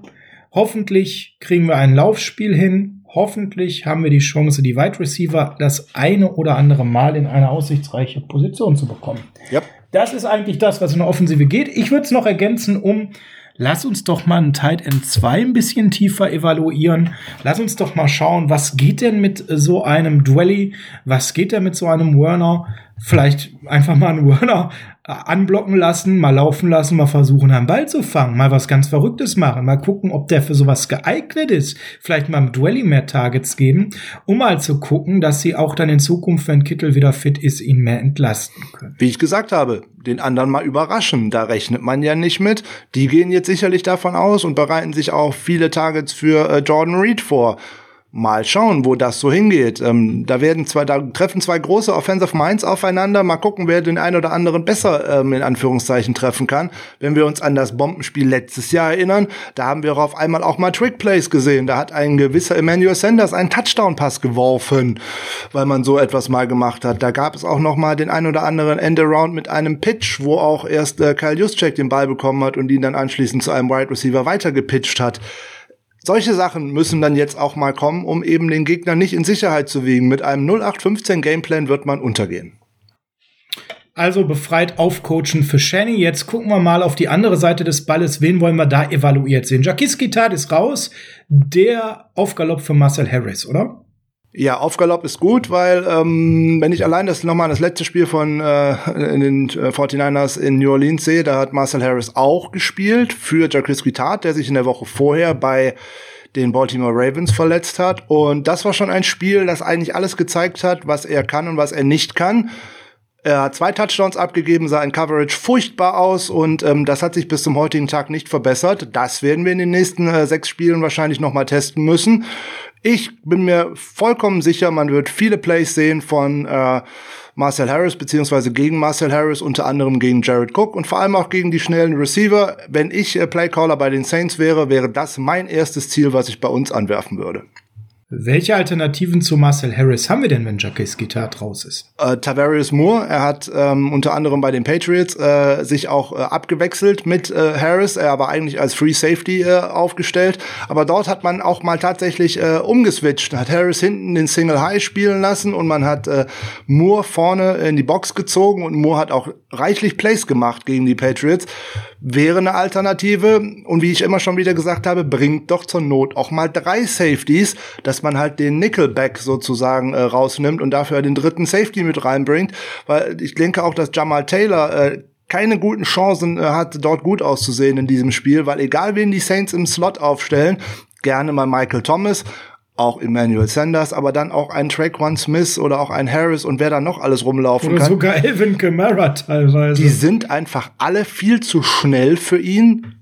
Hoffentlich kriegen wir ein Laufspiel hin. Hoffentlich haben wir die Chance, die Wide Receiver das eine oder andere Mal in eine aussichtsreiche Position zu bekommen. Yep. Das ist eigentlich das, was in der Offensive geht. Ich würde es noch ergänzen um lass uns doch mal einen Tight End 2 ein bisschen tiefer evaluieren. Lass uns doch mal schauen, was geht denn mit so einem Dwelly? Was geht denn mit so einem Werner? Vielleicht einfach mal einen Warner anblocken lassen, mal laufen lassen, mal versuchen, einen Ball zu fangen, mal was ganz Verrücktes machen, mal gucken, ob der für sowas geeignet ist, vielleicht mal im Duelling mehr Targets geben, um mal zu gucken, dass sie auch dann in Zukunft, wenn Kittel wieder fit ist, ihn mehr entlasten können. Wie ich gesagt habe, den anderen mal überraschen, da rechnet man ja nicht mit. Die gehen jetzt sicherlich davon aus und bereiten sich auch viele Targets für äh, Jordan Reed vor mal schauen, wo das so hingeht. Ähm, da werden zwei, da treffen zwei große Offensive Minds aufeinander. Mal gucken, wer den einen oder anderen besser ähm, in Anführungszeichen treffen kann. Wenn wir uns an das Bombenspiel letztes Jahr erinnern, da haben wir auf einmal auch mal Trick Plays gesehen. Da hat ein gewisser Emmanuel Sanders einen Touchdown-Pass geworfen, weil man so etwas mal gemacht hat. Da gab es auch noch mal den einen oder anderen Endaround mit einem Pitch, wo auch erst äh, Kyle Juszczyk den Ball bekommen hat und ihn dann anschließend zu einem Wide Receiver weitergepitcht hat. Solche Sachen müssen dann jetzt auch mal kommen, um eben den Gegner nicht in Sicherheit zu wiegen. Mit einem 0815 Gameplan wird man untergehen. Also befreit aufcoachen für Shanny. Jetzt gucken wir mal auf die andere Seite des Balles. Wen wollen wir da evaluiert sehen? Jacques Gittard ist raus. Der Aufgalopp für Marcel Harris, oder? Ja, Aufgalopp ist gut, weil ähm, wenn ich allein das nochmal das letzte Spiel von äh, in den äh, 49ers in New Orleans sehe, da hat Marcel Harris auch gespielt für Jacques Guitart, der sich in der Woche vorher bei den Baltimore Ravens verletzt hat. Und das war schon ein Spiel, das eigentlich alles gezeigt hat, was er kann und was er nicht kann. Er hat zwei Touchdowns abgegeben, sah in Coverage furchtbar aus und ähm, das hat sich bis zum heutigen Tag nicht verbessert. Das werden wir in den nächsten äh, sechs Spielen wahrscheinlich noch mal testen müssen. Ich bin mir vollkommen sicher, man wird viele Plays sehen von äh, Marcel Harris beziehungsweise gegen Marcel Harris, unter anderem gegen Jared Cook und vor allem auch gegen die schnellen Receiver. Wenn ich äh, Playcaller bei den Saints wäre, wäre das mein erstes Ziel, was ich bei uns anwerfen würde. Welche Alternativen zu Marcel Harris haben wir denn, wenn Jacques Gittard raus ist? Äh, Tavarius Moore, er hat ähm, unter anderem bei den Patriots äh, sich auch äh, abgewechselt mit äh, Harris. Er war eigentlich als Free Safety äh, aufgestellt, aber dort hat man auch mal tatsächlich äh, umgeswitcht. Hat Harris hinten den Single High spielen lassen und man hat äh, Moore vorne in die Box gezogen und Moore hat auch reichlich Plays gemacht gegen die Patriots. Wäre eine Alternative und wie ich immer schon wieder gesagt habe, bringt doch zur Not auch mal drei Safeties. Das dass man halt den Nickelback sozusagen äh, rausnimmt und dafür den dritten Safety mit reinbringt, weil ich denke auch, dass Jamal Taylor äh, keine guten Chancen äh, hat, dort gut auszusehen in diesem Spiel, weil egal wen die Saints im Slot aufstellen, gerne mal Michael Thomas, auch Emmanuel Sanders, aber dann auch ein Traquan Smith oder auch ein Harris und wer da noch alles rumlaufen oder kann. Sogar Elvin Kamara teilweise. Die sind einfach alle viel zu schnell für ihn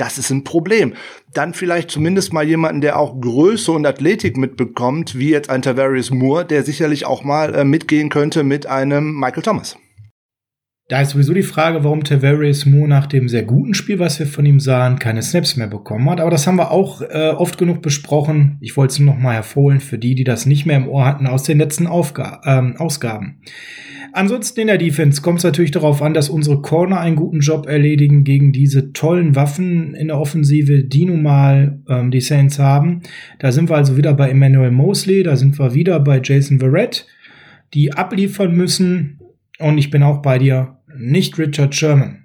das ist ein Problem. Dann vielleicht zumindest mal jemanden, der auch Größe und Athletik mitbekommt, wie jetzt ein Tavarius Moore, der sicherlich auch mal äh, mitgehen könnte mit einem Michael Thomas. Da ist sowieso die Frage, warum Tavarius Moore nach dem sehr guten Spiel, was wir von ihm sahen, keine Snaps mehr bekommen hat. Aber das haben wir auch äh, oft genug besprochen. Ich wollte es nur noch mal hervorholen für die, die das nicht mehr im Ohr hatten aus den letzten Aufga ähm, Ausgaben. Ansonsten in der Defense kommt es natürlich darauf an, dass unsere Corner einen guten Job erledigen gegen diese tollen Waffen in der Offensive, die nun mal ähm, die Saints haben. Da sind wir also wieder bei Emmanuel Mosley, da sind wir wieder bei Jason Verrett, die abliefern müssen. Und ich bin auch bei dir, nicht Richard Sherman.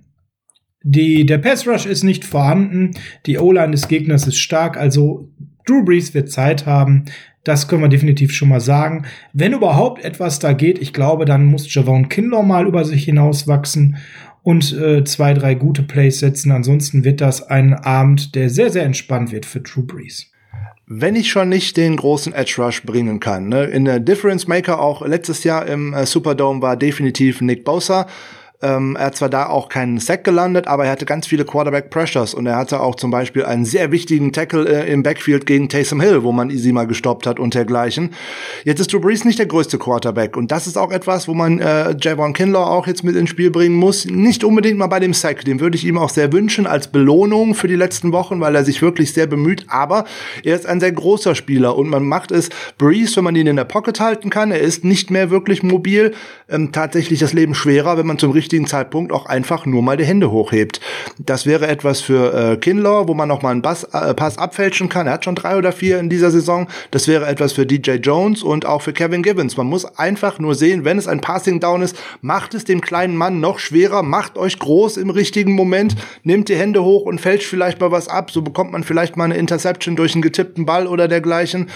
Die, der Pass Rush ist nicht vorhanden, die O-Line des Gegners ist stark, also Drew Brees wird Zeit haben, das können wir definitiv schon mal sagen. Wenn überhaupt etwas da geht, ich glaube, dann muss Javon Kinlaw mal über sich hinauswachsen und äh, zwei, drei gute Plays setzen. Ansonsten wird das ein Abend, der sehr, sehr entspannt wird für True Breeze. Wenn ich schon nicht den großen Edge Rush bringen kann, ne? in der Difference Maker auch letztes Jahr im äh, Superdome war definitiv Nick Bosa. Ähm, er hat zwar da auch keinen Sack gelandet, aber er hatte ganz viele Quarterback Pressures und er hatte auch zum Beispiel einen sehr wichtigen Tackle äh, im Backfield gegen Taysom Hill, wo man easy mal gestoppt hat und dergleichen. Jetzt ist Drew Brees nicht der größte Quarterback und das ist auch etwas, wo man äh, Javon Kinlaw auch jetzt mit ins Spiel bringen muss. Nicht unbedingt mal bei dem Sack, den würde ich ihm auch sehr wünschen als Belohnung für die letzten Wochen, weil er sich wirklich sehr bemüht, aber er ist ein sehr großer Spieler und man macht es Brees, wenn man ihn in der Pocket halten kann. Er ist nicht mehr wirklich mobil, ähm, tatsächlich das Leben schwerer, wenn man zum richtigen richtigen Zeitpunkt auch einfach nur mal die Hände hochhebt. Das wäre etwas für äh, Kinlaw, wo man noch mal einen Bass, äh, Pass abfälschen kann. Er hat schon drei oder vier in dieser Saison. Das wäre etwas für DJ Jones und auch für Kevin Gibbons. Man muss einfach nur sehen, wenn es ein Passing Down ist, macht es dem kleinen Mann noch schwerer, macht euch groß im richtigen Moment, nimmt die Hände hoch und fälscht vielleicht mal was ab. So bekommt man vielleicht mal eine Interception durch einen getippten Ball oder dergleichen.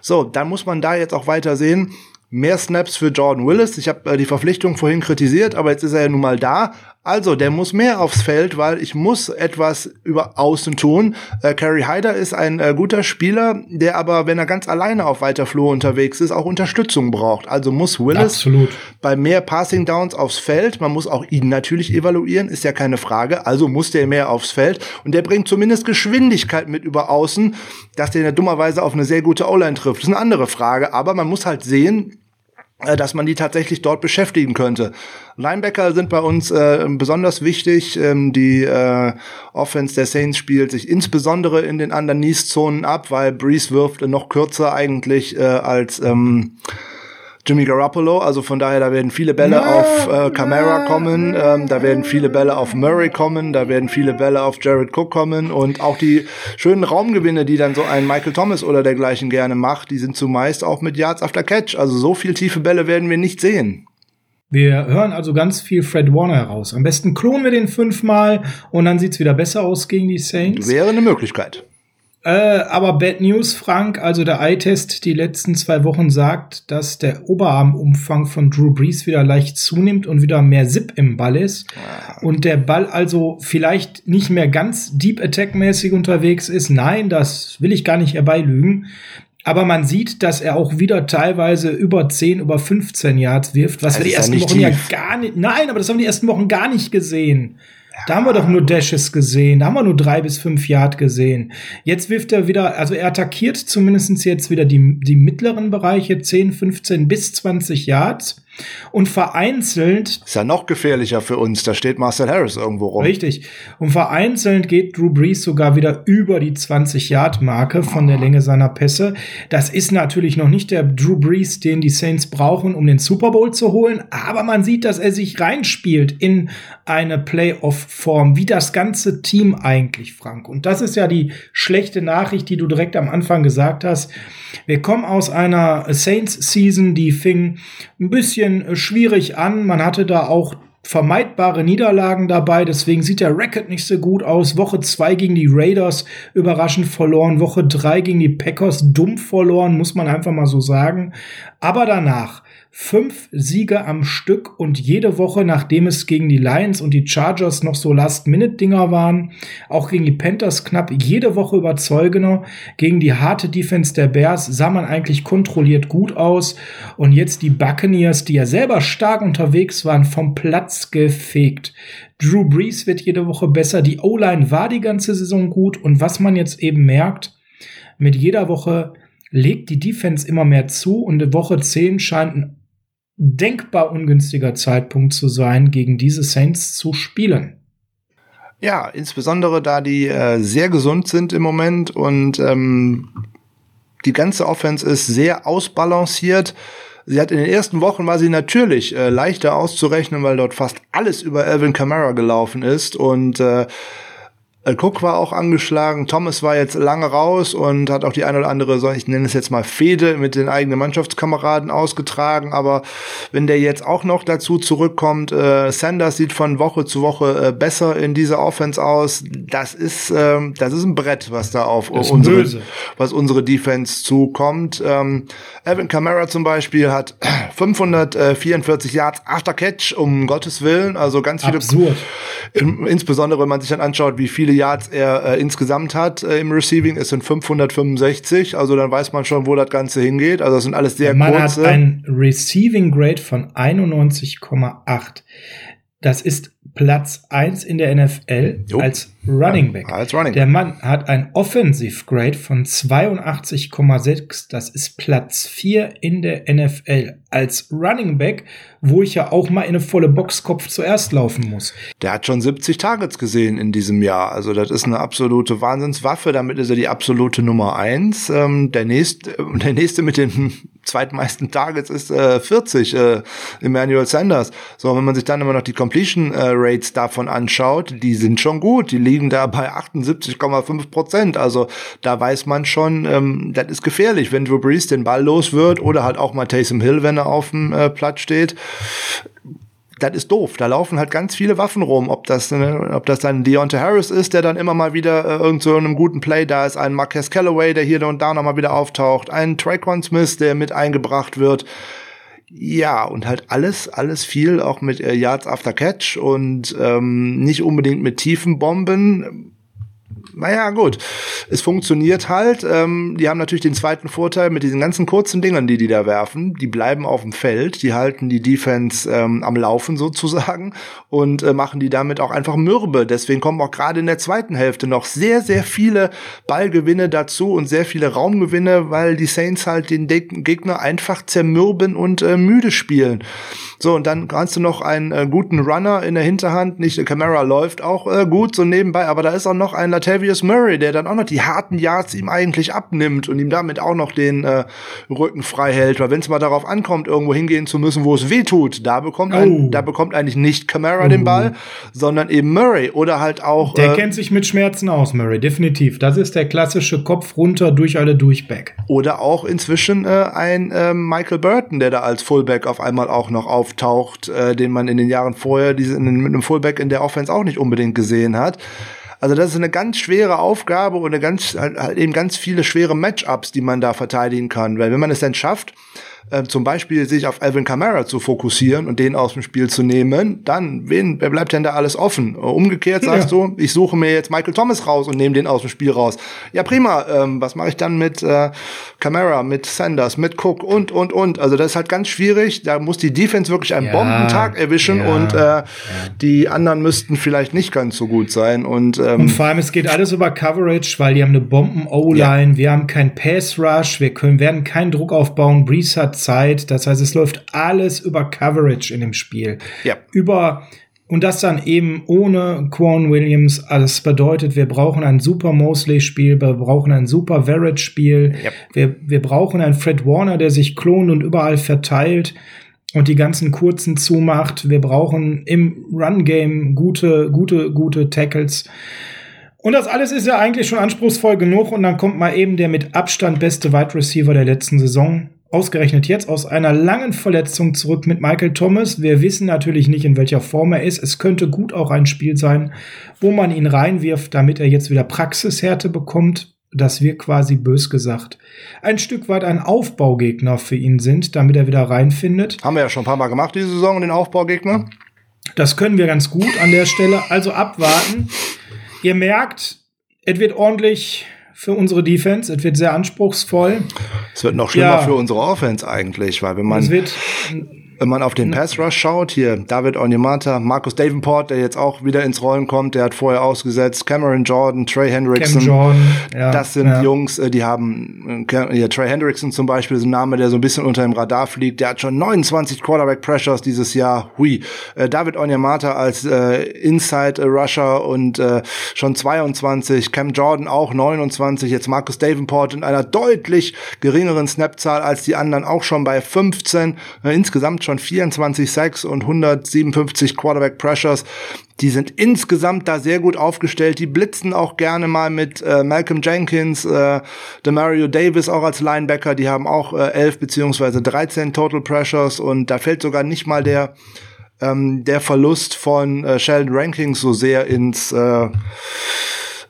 So, dann muss man da jetzt auch weiter sehen. Mehr Snaps für Jordan Willis. Ich habe äh, die Verpflichtung vorhin kritisiert, aber jetzt ist er ja nun mal da. Also, der muss mehr aufs Feld, weil ich muss etwas über Außen tun. Äh, Kerry Hyder ist ein äh, guter Spieler, der aber, wenn er ganz alleine auf weiter Flur unterwegs ist, auch Unterstützung braucht. Also muss Willis Absolut. bei mehr Passing Downs aufs Feld. Man muss auch ihn natürlich evaluieren, ist ja keine Frage. Also muss der mehr aufs Feld und der bringt zumindest Geschwindigkeit mit über Außen, dass der dummerweise auf eine sehr gute O-Line trifft. Das ist eine andere Frage, aber man muss halt sehen, dass man die tatsächlich dort beschäftigen könnte. Linebacker sind bei uns äh, besonders wichtig. Ähm, die äh, Offense der Saints spielt sich insbesondere in den Underneath-Zonen ab, weil Breeze wirft noch kürzer eigentlich äh, als ähm, Jimmy Garoppolo. Also von daher, da werden viele Bälle ja, auf äh, Camara ja, kommen, ähm, da werden viele Bälle auf Murray kommen, da werden viele Bälle auf Jared Cook kommen und auch die schönen Raumgewinne, die dann so ein Michael Thomas oder dergleichen gerne macht, die sind zumeist auch mit Yards after Catch. Also so viel tiefe Bälle werden wir nicht sehen. Wir hören also ganz viel Fred Warner heraus. Am besten klonen wir den fünfmal und dann sieht's wieder besser aus gegen die Saints. Wäre eine Möglichkeit. Äh, aber Bad News, Frank, also der Eye-Test die letzten zwei Wochen sagt, dass der Oberarmumfang von Drew Brees wieder leicht zunimmt und wieder mehr Zip im Ball ist. Ah. Und der Ball also vielleicht nicht mehr ganz Deep Attack-mäßig unterwegs ist. Nein, das will ich gar nicht herbeilügen. Aber man sieht, dass er auch wieder teilweise über 10, über 15 Yards wirft, was das wir die ersten Wochen tief. ja gar nicht, nein, aber das haben wir die ersten Wochen gar nicht gesehen. Da haben wir doch nur Dashes gesehen. Da haben wir nur drei bis fünf Yard gesehen. Jetzt wirft er wieder, also er attackiert zumindestens jetzt wieder die, die mittleren Bereiche, 10, 15 bis 20 Yards. Und vereinzelt. Ist ja noch gefährlicher für uns. Da steht Marcel Harris irgendwo rum. Richtig. Und vereinzelt geht Drew Brees sogar wieder über die 20-Yard-Marke von der Länge seiner Pässe. Das ist natürlich noch nicht der Drew Brees, den die Saints brauchen, um den Super Bowl zu holen. Aber man sieht, dass er sich reinspielt in eine Playoff-Form, wie das ganze Team eigentlich, Frank. Und das ist ja die schlechte Nachricht, die du direkt am Anfang gesagt hast. Wir kommen aus einer Saints-Season, die fing ein bisschen äh, schwierig an. Man hatte da auch vermeidbare Niederlagen dabei, deswegen sieht der Record nicht so gut aus. Woche zwei gegen die Raiders überraschend verloren, Woche drei gegen die Packers dumm verloren, muss man einfach mal so sagen. Aber danach fünf Siege am Stück und jede Woche, nachdem es gegen die Lions und die Chargers noch so Last-Minute-Dinger waren, auch gegen die Panthers knapp jede Woche überzeugender. Gegen die harte Defense der Bears sah man eigentlich kontrolliert gut aus. Und jetzt die Buccaneers, die ja selber stark unterwegs waren, vom Platz gefegt. Drew Brees wird jede Woche besser. Die O-Line war die ganze Saison gut. Und was man jetzt eben merkt, mit jeder Woche legt die Defense immer mehr zu und in Woche 10 scheint ein denkbar ungünstiger Zeitpunkt zu sein, gegen diese Saints zu spielen. Ja, insbesondere da die äh, sehr gesund sind im Moment und ähm, die ganze Offense ist sehr ausbalanciert. Sie hat in den ersten Wochen war sie natürlich äh, leichter auszurechnen, weil dort fast alles über Alvin Kamara gelaufen ist und äh, Cook war auch angeschlagen, Thomas war jetzt lange raus und hat auch die eine oder andere, ich nenne es jetzt mal Fehde mit den eigenen Mannschaftskameraden ausgetragen. Aber wenn der jetzt auch noch dazu zurückkommt, äh, Sanders sieht von Woche zu Woche äh, besser in dieser Offense aus. Das ist, äh, das ist ein Brett, was da auf unsere, was unsere Defense zukommt. Ähm, Evan Kamara zum Beispiel hat 544 Yards after Catch, um Gottes Willen. Also ganz viele. Absurd. Insbesondere, wenn man sich dann anschaut, wie viele Yards er äh, insgesamt hat äh, im Receiving. Es sind 565, also dann weiß man schon, wo das Ganze hingeht. Also das sind alles sehr man kurze. Man hat ein Receiving Grade von 91,8. Das ist Platz 1 in der NFL jo. als Running Back. Als Running der Mann hat ein Offensive Grade von 82,6. Das ist Platz 4 in der NFL als Running Back, wo ich ja auch mal in eine volle Boxkopf zuerst laufen muss. Der hat schon 70 Targets gesehen in diesem Jahr. Also das ist eine absolute Wahnsinnswaffe. Damit ist er die absolute Nummer 1. Ähm, der, nächste, der nächste mit den zweitmeisten Targets ist äh, 40, äh, Emmanuel Sanders. So, wenn man sich dann immer noch die Completion äh, Rates davon anschaut, die sind schon gut. Die liegen da bei 78,5 Prozent. Also da weiß man schon, ähm, das ist gefährlich, wenn Drew Brees den Ball los wird oder halt auch mal Taysom Hill, wenn er auf dem äh, Platz steht das ist doof. Da laufen halt ganz viele Waffen rum. Ob das, ne, ob das dann Deontay Harris ist, der dann immer mal wieder äh, irgend so in einem guten Play da ist, ein Marquez Callaway, der hier und da noch mal wieder auftaucht, ein Traquan Smith, der mit eingebracht wird. Ja, und halt alles, alles viel auch mit äh, Yards after Catch und ähm, nicht unbedingt mit tiefen Bomben naja, gut. Es funktioniert halt. Ähm, die haben natürlich den zweiten Vorteil mit diesen ganzen kurzen Dingern, die die da werfen. Die bleiben auf dem Feld, die halten die Defense ähm, am Laufen sozusagen und äh, machen die damit auch einfach mürbe. Deswegen kommen auch gerade in der zweiten Hälfte noch sehr, sehr viele Ballgewinne dazu und sehr viele Raumgewinne, weil die Saints halt den De Gegner einfach zermürben und äh, müde spielen. So, und dann kannst du noch einen äh, guten Runner in der Hinterhand. Nicht, Camara läuft auch äh, gut so nebenbei, aber da ist auch noch ein Latavius Murray, der dann auch noch die harten Yards ihm eigentlich abnimmt und ihm damit auch noch den äh, Rücken frei hält. Weil wenn es mal darauf ankommt, irgendwo hingehen zu müssen, wo es weh tut, da bekommt, oh. ein, da bekommt eigentlich nicht Camara oh. den Ball, sondern eben Murray oder halt auch. Der äh, kennt sich mit Schmerzen aus, Murray, definitiv. Das ist der klassische Kopf runter durch alle Durchback. Oder auch inzwischen äh, ein äh, Michael Burton, der da als Fullback auf einmal auch noch auf auftaucht, äh, den man in den Jahren vorher diese, mit einem Fullback in der Offense auch nicht unbedingt gesehen hat. Also das ist eine ganz schwere Aufgabe und eine ganz, halt eben ganz viele schwere Matchups, die man da verteidigen kann. Weil wenn man es dann schafft, äh, zum Beispiel sich auf Alvin Kamara zu fokussieren und den aus dem Spiel zu nehmen, dann wen, wer bleibt denn da alles offen? Äh, umgekehrt sagst ja. du, ich suche mir jetzt Michael Thomas raus und nehme den aus dem Spiel raus. Ja, prima. Ähm, was mache ich dann mit äh, Kamara, mit Sanders, mit Cook und, und, und? Also das ist halt ganz schwierig. Da muss die Defense wirklich einen ja, Bombentag erwischen ja, und äh, die anderen müssten vielleicht nicht ganz so gut sein. Und, ähm, und vor allem, es geht alles über Coverage, weil die haben eine Bomben-O-Line, wir haben keinen Pass-Rush, wir können, werden keinen Druck aufbauen. Breeze hat Zeit. Das heißt, es läuft alles über Coverage in dem Spiel. Ja. Über und das dann eben ohne Quan Williams. Das bedeutet, wir brauchen ein super Mosley-Spiel, wir brauchen ein super Verrett-Spiel, yep. wir, wir brauchen einen Fred Warner, der sich klont und überall verteilt und die ganzen kurzen zumacht. Wir brauchen im Run-Game gute, gute, gute Tackles. Und das alles ist ja eigentlich schon anspruchsvoll genug. Und dann kommt mal eben der mit Abstand beste Wide Receiver der letzten Saison ausgerechnet jetzt aus einer langen Verletzung zurück mit Michael Thomas. Wir wissen natürlich nicht, in welcher Form er ist. Es könnte gut auch ein Spiel sein, wo man ihn reinwirft, damit er jetzt wieder Praxishärte bekommt, dass wir quasi bös gesagt ein Stück weit ein Aufbaugegner für ihn sind, damit er wieder reinfindet. Haben wir ja schon ein paar Mal gemacht, diese Saison, den Aufbaugegner. Das können wir ganz gut an der Stelle. Also abwarten. Ihr merkt, es wird ordentlich für unsere Defense. Es wird sehr anspruchsvoll. Es wird noch schlimmer ja. für unsere Offense eigentlich, weil wenn man es wird wenn man auf den Pass Rush schaut, hier David Onyemata, Markus Davenport, der jetzt auch wieder ins Rollen kommt, der hat vorher ausgesetzt, Cameron Jordan, Trey Hendrickson. Jordan, ja, das sind ja. Jungs, äh, die haben, äh, ja, Trey Hendrickson zum Beispiel ist ein Name, der so ein bisschen unter dem Radar fliegt. Der hat schon 29 Quarterback Pressures dieses Jahr. Hui. Äh, David Onyemata als äh, Inside Rusher und äh, schon 22. Cam Jordan auch 29. Jetzt Markus Davenport in einer deutlich geringeren Snapzahl als die anderen auch schon bei 15. Äh, insgesamt schon 24 Sacks und 157 Quarterback Pressures. Die sind insgesamt da sehr gut aufgestellt. Die blitzen auch gerne mal mit äh, Malcolm Jenkins, äh, Demario Davis auch als Linebacker. Die haben auch äh, 11 beziehungsweise 13 Total Pressures und da fällt sogar nicht mal der ähm, der Verlust von äh, Sheldon Rankings so sehr ins äh,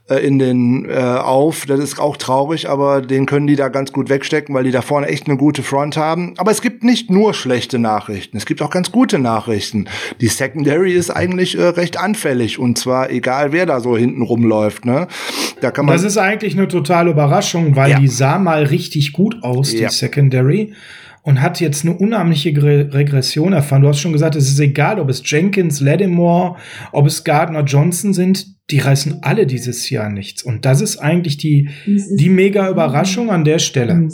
äh, in den äh, auf. Das ist auch traurig, aber den können die da ganz gut wegstecken, weil die da vorne echt eine gute Front haben. Aber es gibt nicht nur schlechte Nachrichten, es gibt auch ganz gute Nachrichten. Die Secondary ist eigentlich äh, recht anfällig und zwar egal, wer da so hinten rumläuft. Ne? Da kann man das ist eigentlich eine totale Überraschung, weil ja. die sah mal richtig gut aus, die ja. Secondary und hat jetzt eine unheimliche Regression erfahren. Du hast schon gesagt, es ist egal, ob es Jenkins, Lattimore, ob es Gardner Johnson sind die reißen alle dieses Jahr nichts. Und das ist eigentlich die, die mega Überraschung an der Stelle.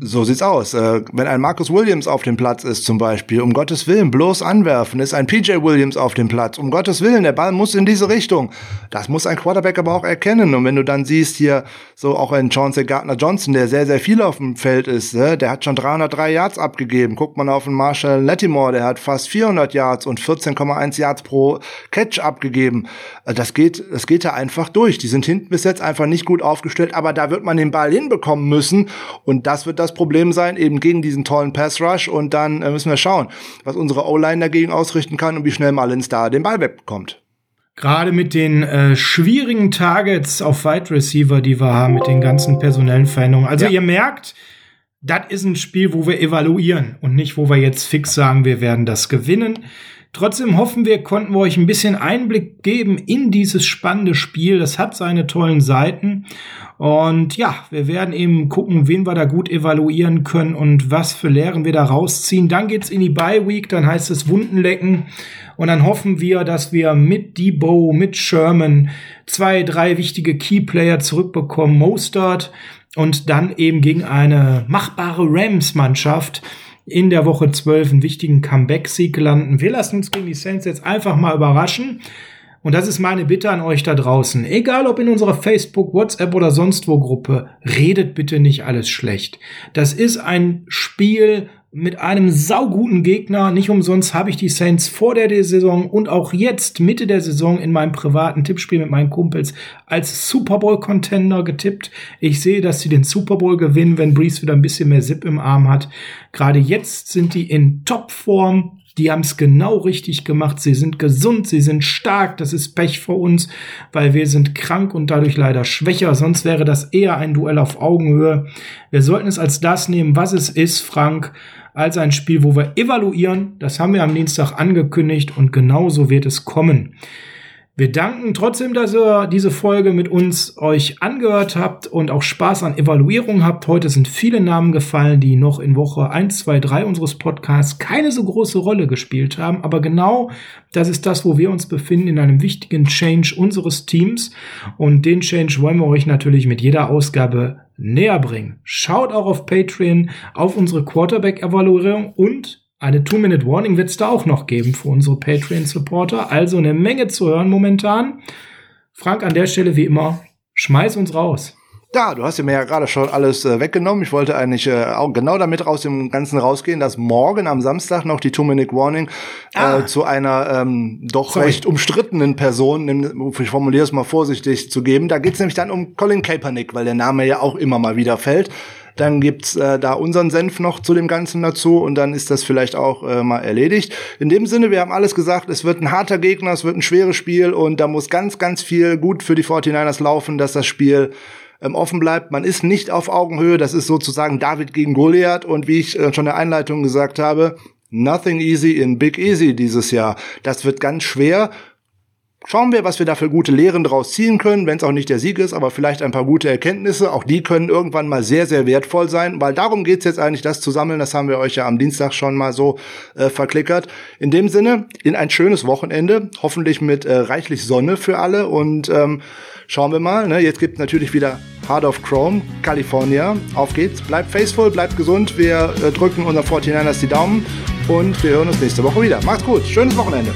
So sieht's aus. Äh, wenn ein Marcus Williams auf dem Platz ist zum Beispiel, um Gottes Willen, bloß anwerfen, ist ein PJ Williams auf dem Platz, um Gottes Willen, der Ball muss in diese Richtung. Das muss ein Quarterback aber auch erkennen. Und wenn du dann siehst hier so auch ein Chauncey Gardner Johnson, der sehr, sehr viel auf dem Feld ist, ne, der hat schon 303 Yards abgegeben. Guckt man auf den Marshall Lattimore, der hat fast 400 Yards und 14,1 Yards pro Catch abgegeben. Äh, das geht das geht da einfach durch. Die sind hinten bis jetzt einfach nicht gut aufgestellt, aber da wird man den Ball hinbekommen müssen. Und das wird das Problem sein, eben gegen diesen tollen Pass Rush. Und dann äh, müssen wir schauen, was unsere O-Line dagegen ausrichten kann und wie schnell Mullins da den Ball wegbekommt. Gerade mit den äh, schwierigen Targets auf Wide Receiver, die wir haben, mit den ganzen personellen Veränderungen. Also ja. ihr merkt, das ist ein Spiel, wo wir evaluieren und nicht, wo wir jetzt fix sagen, wir werden das gewinnen. Trotzdem hoffen wir, konnten wir euch ein bisschen Einblick geben in dieses spannende Spiel. Das hat seine tollen Seiten. Und ja, wir werden eben gucken, wen wir da gut evaluieren können und was für Lehren wir da rausziehen. Dann geht's in die Bye Week, dann heißt es Wundenlecken. Und dann hoffen wir, dass wir mit Debo, mit Sherman zwei, drei wichtige Keyplayer zurückbekommen. Mostert und dann eben gegen eine machbare Rams-Mannschaft in der Woche 12 einen wichtigen Comeback-Sieg landen. Wir lassen uns gegen die Saints jetzt einfach mal überraschen. Und das ist meine Bitte an euch da draußen. Egal ob in unserer Facebook, WhatsApp oder sonst wo Gruppe, redet bitte nicht alles schlecht. Das ist ein Spiel, mit einem sauguten Gegner. Nicht umsonst habe ich die Saints vor der Saison und auch jetzt Mitte der Saison in meinem privaten Tippspiel mit meinen Kumpels als Super Bowl Contender getippt. Ich sehe, dass sie den Super Bowl gewinnen, wenn Breeze wieder ein bisschen mehr Zip im Arm hat. Gerade jetzt sind die in Topform. Die haben es genau richtig gemacht. Sie sind gesund, sie sind stark. Das ist Pech für uns, weil wir sind krank und dadurch leider schwächer. Sonst wäre das eher ein Duell auf Augenhöhe. Wir sollten es als das nehmen, was es ist, Frank als ein Spiel, wo wir evaluieren. Das haben wir am Dienstag angekündigt und genauso wird es kommen. Wir danken trotzdem, dass ihr diese Folge mit uns euch angehört habt und auch Spaß an Evaluierung habt. Heute sind viele Namen gefallen, die noch in Woche 1, 2, 3 unseres Podcasts keine so große Rolle gespielt haben. Aber genau das ist das, wo wir uns befinden, in einem wichtigen Change unseres Teams. Und den Change wollen wir euch natürlich mit jeder Ausgabe näher bringen. Schaut auch auf Patreon auf unsere Quarterback-Evaluierung und eine Two-Minute-Warning wird es da auch noch geben für unsere Patreon-Supporter. Also eine Menge zu hören momentan. Frank, an der Stelle wie immer, schmeiß uns raus. Ja, du hast mir ja gerade schon alles äh, weggenommen. Ich wollte eigentlich äh, auch genau damit aus dem Ganzen rausgehen, dass morgen am Samstag noch die Two-Minute-Warning äh, ah. äh, zu einer ähm, doch Sorry. recht umstrittenen Person, ich formuliere es mal vorsichtig, zu geben. Da geht's nämlich dann um Colin Kaepernick, weil der Name ja auch immer mal wieder fällt. Dann gibt's äh, da unseren Senf noch zu dem Ganzen dazu und dann ist das vielleicht auch äh, mal erledigt. In dem Sinne, wir haben alles gesagt, es wird ein harter Gegner, es wird ein schweres Spiel und da muss ganz, ganz viel gut für die 49ers laufen, dass das Spiel ähm, offen bleibt. Man ist nicht auf Augenhöhe, das ist sozusagen David gegen Goliath und wie ich äh, schon in der Einleitung gesagt habe, Nothing easy in Big Easy dieses Jahr. Das wird ganz schwer Schauen wir, was wir da für gute Lehren draus ziehen können, wenn es auch nicht der Sieg ist, aber vielleicht ein paar gute Erkenntnisse. Auch die können irgendwann mal sehr, sehr wertvoll sein, weil darum geht's jetzt eigentlich, das zu sammeln. Das haben wir euch ja am Dienstag schon mal so äh, verklickert. In dem Sinne, in ein schönes Wochenende, hoffentlich mit äh, reichlich Sonne für alle und ähm, schauen wir mal. Ne? Jetzt gibt's natürlich wieder Heart of Chrome, California. Auf geht's. Bleibt faithful, bleibt gesund. Wir äh, drücken unser 49ers die Daumen und wir hören uns nächste Woche wieder. Macht's gut. Schönes Wochenende.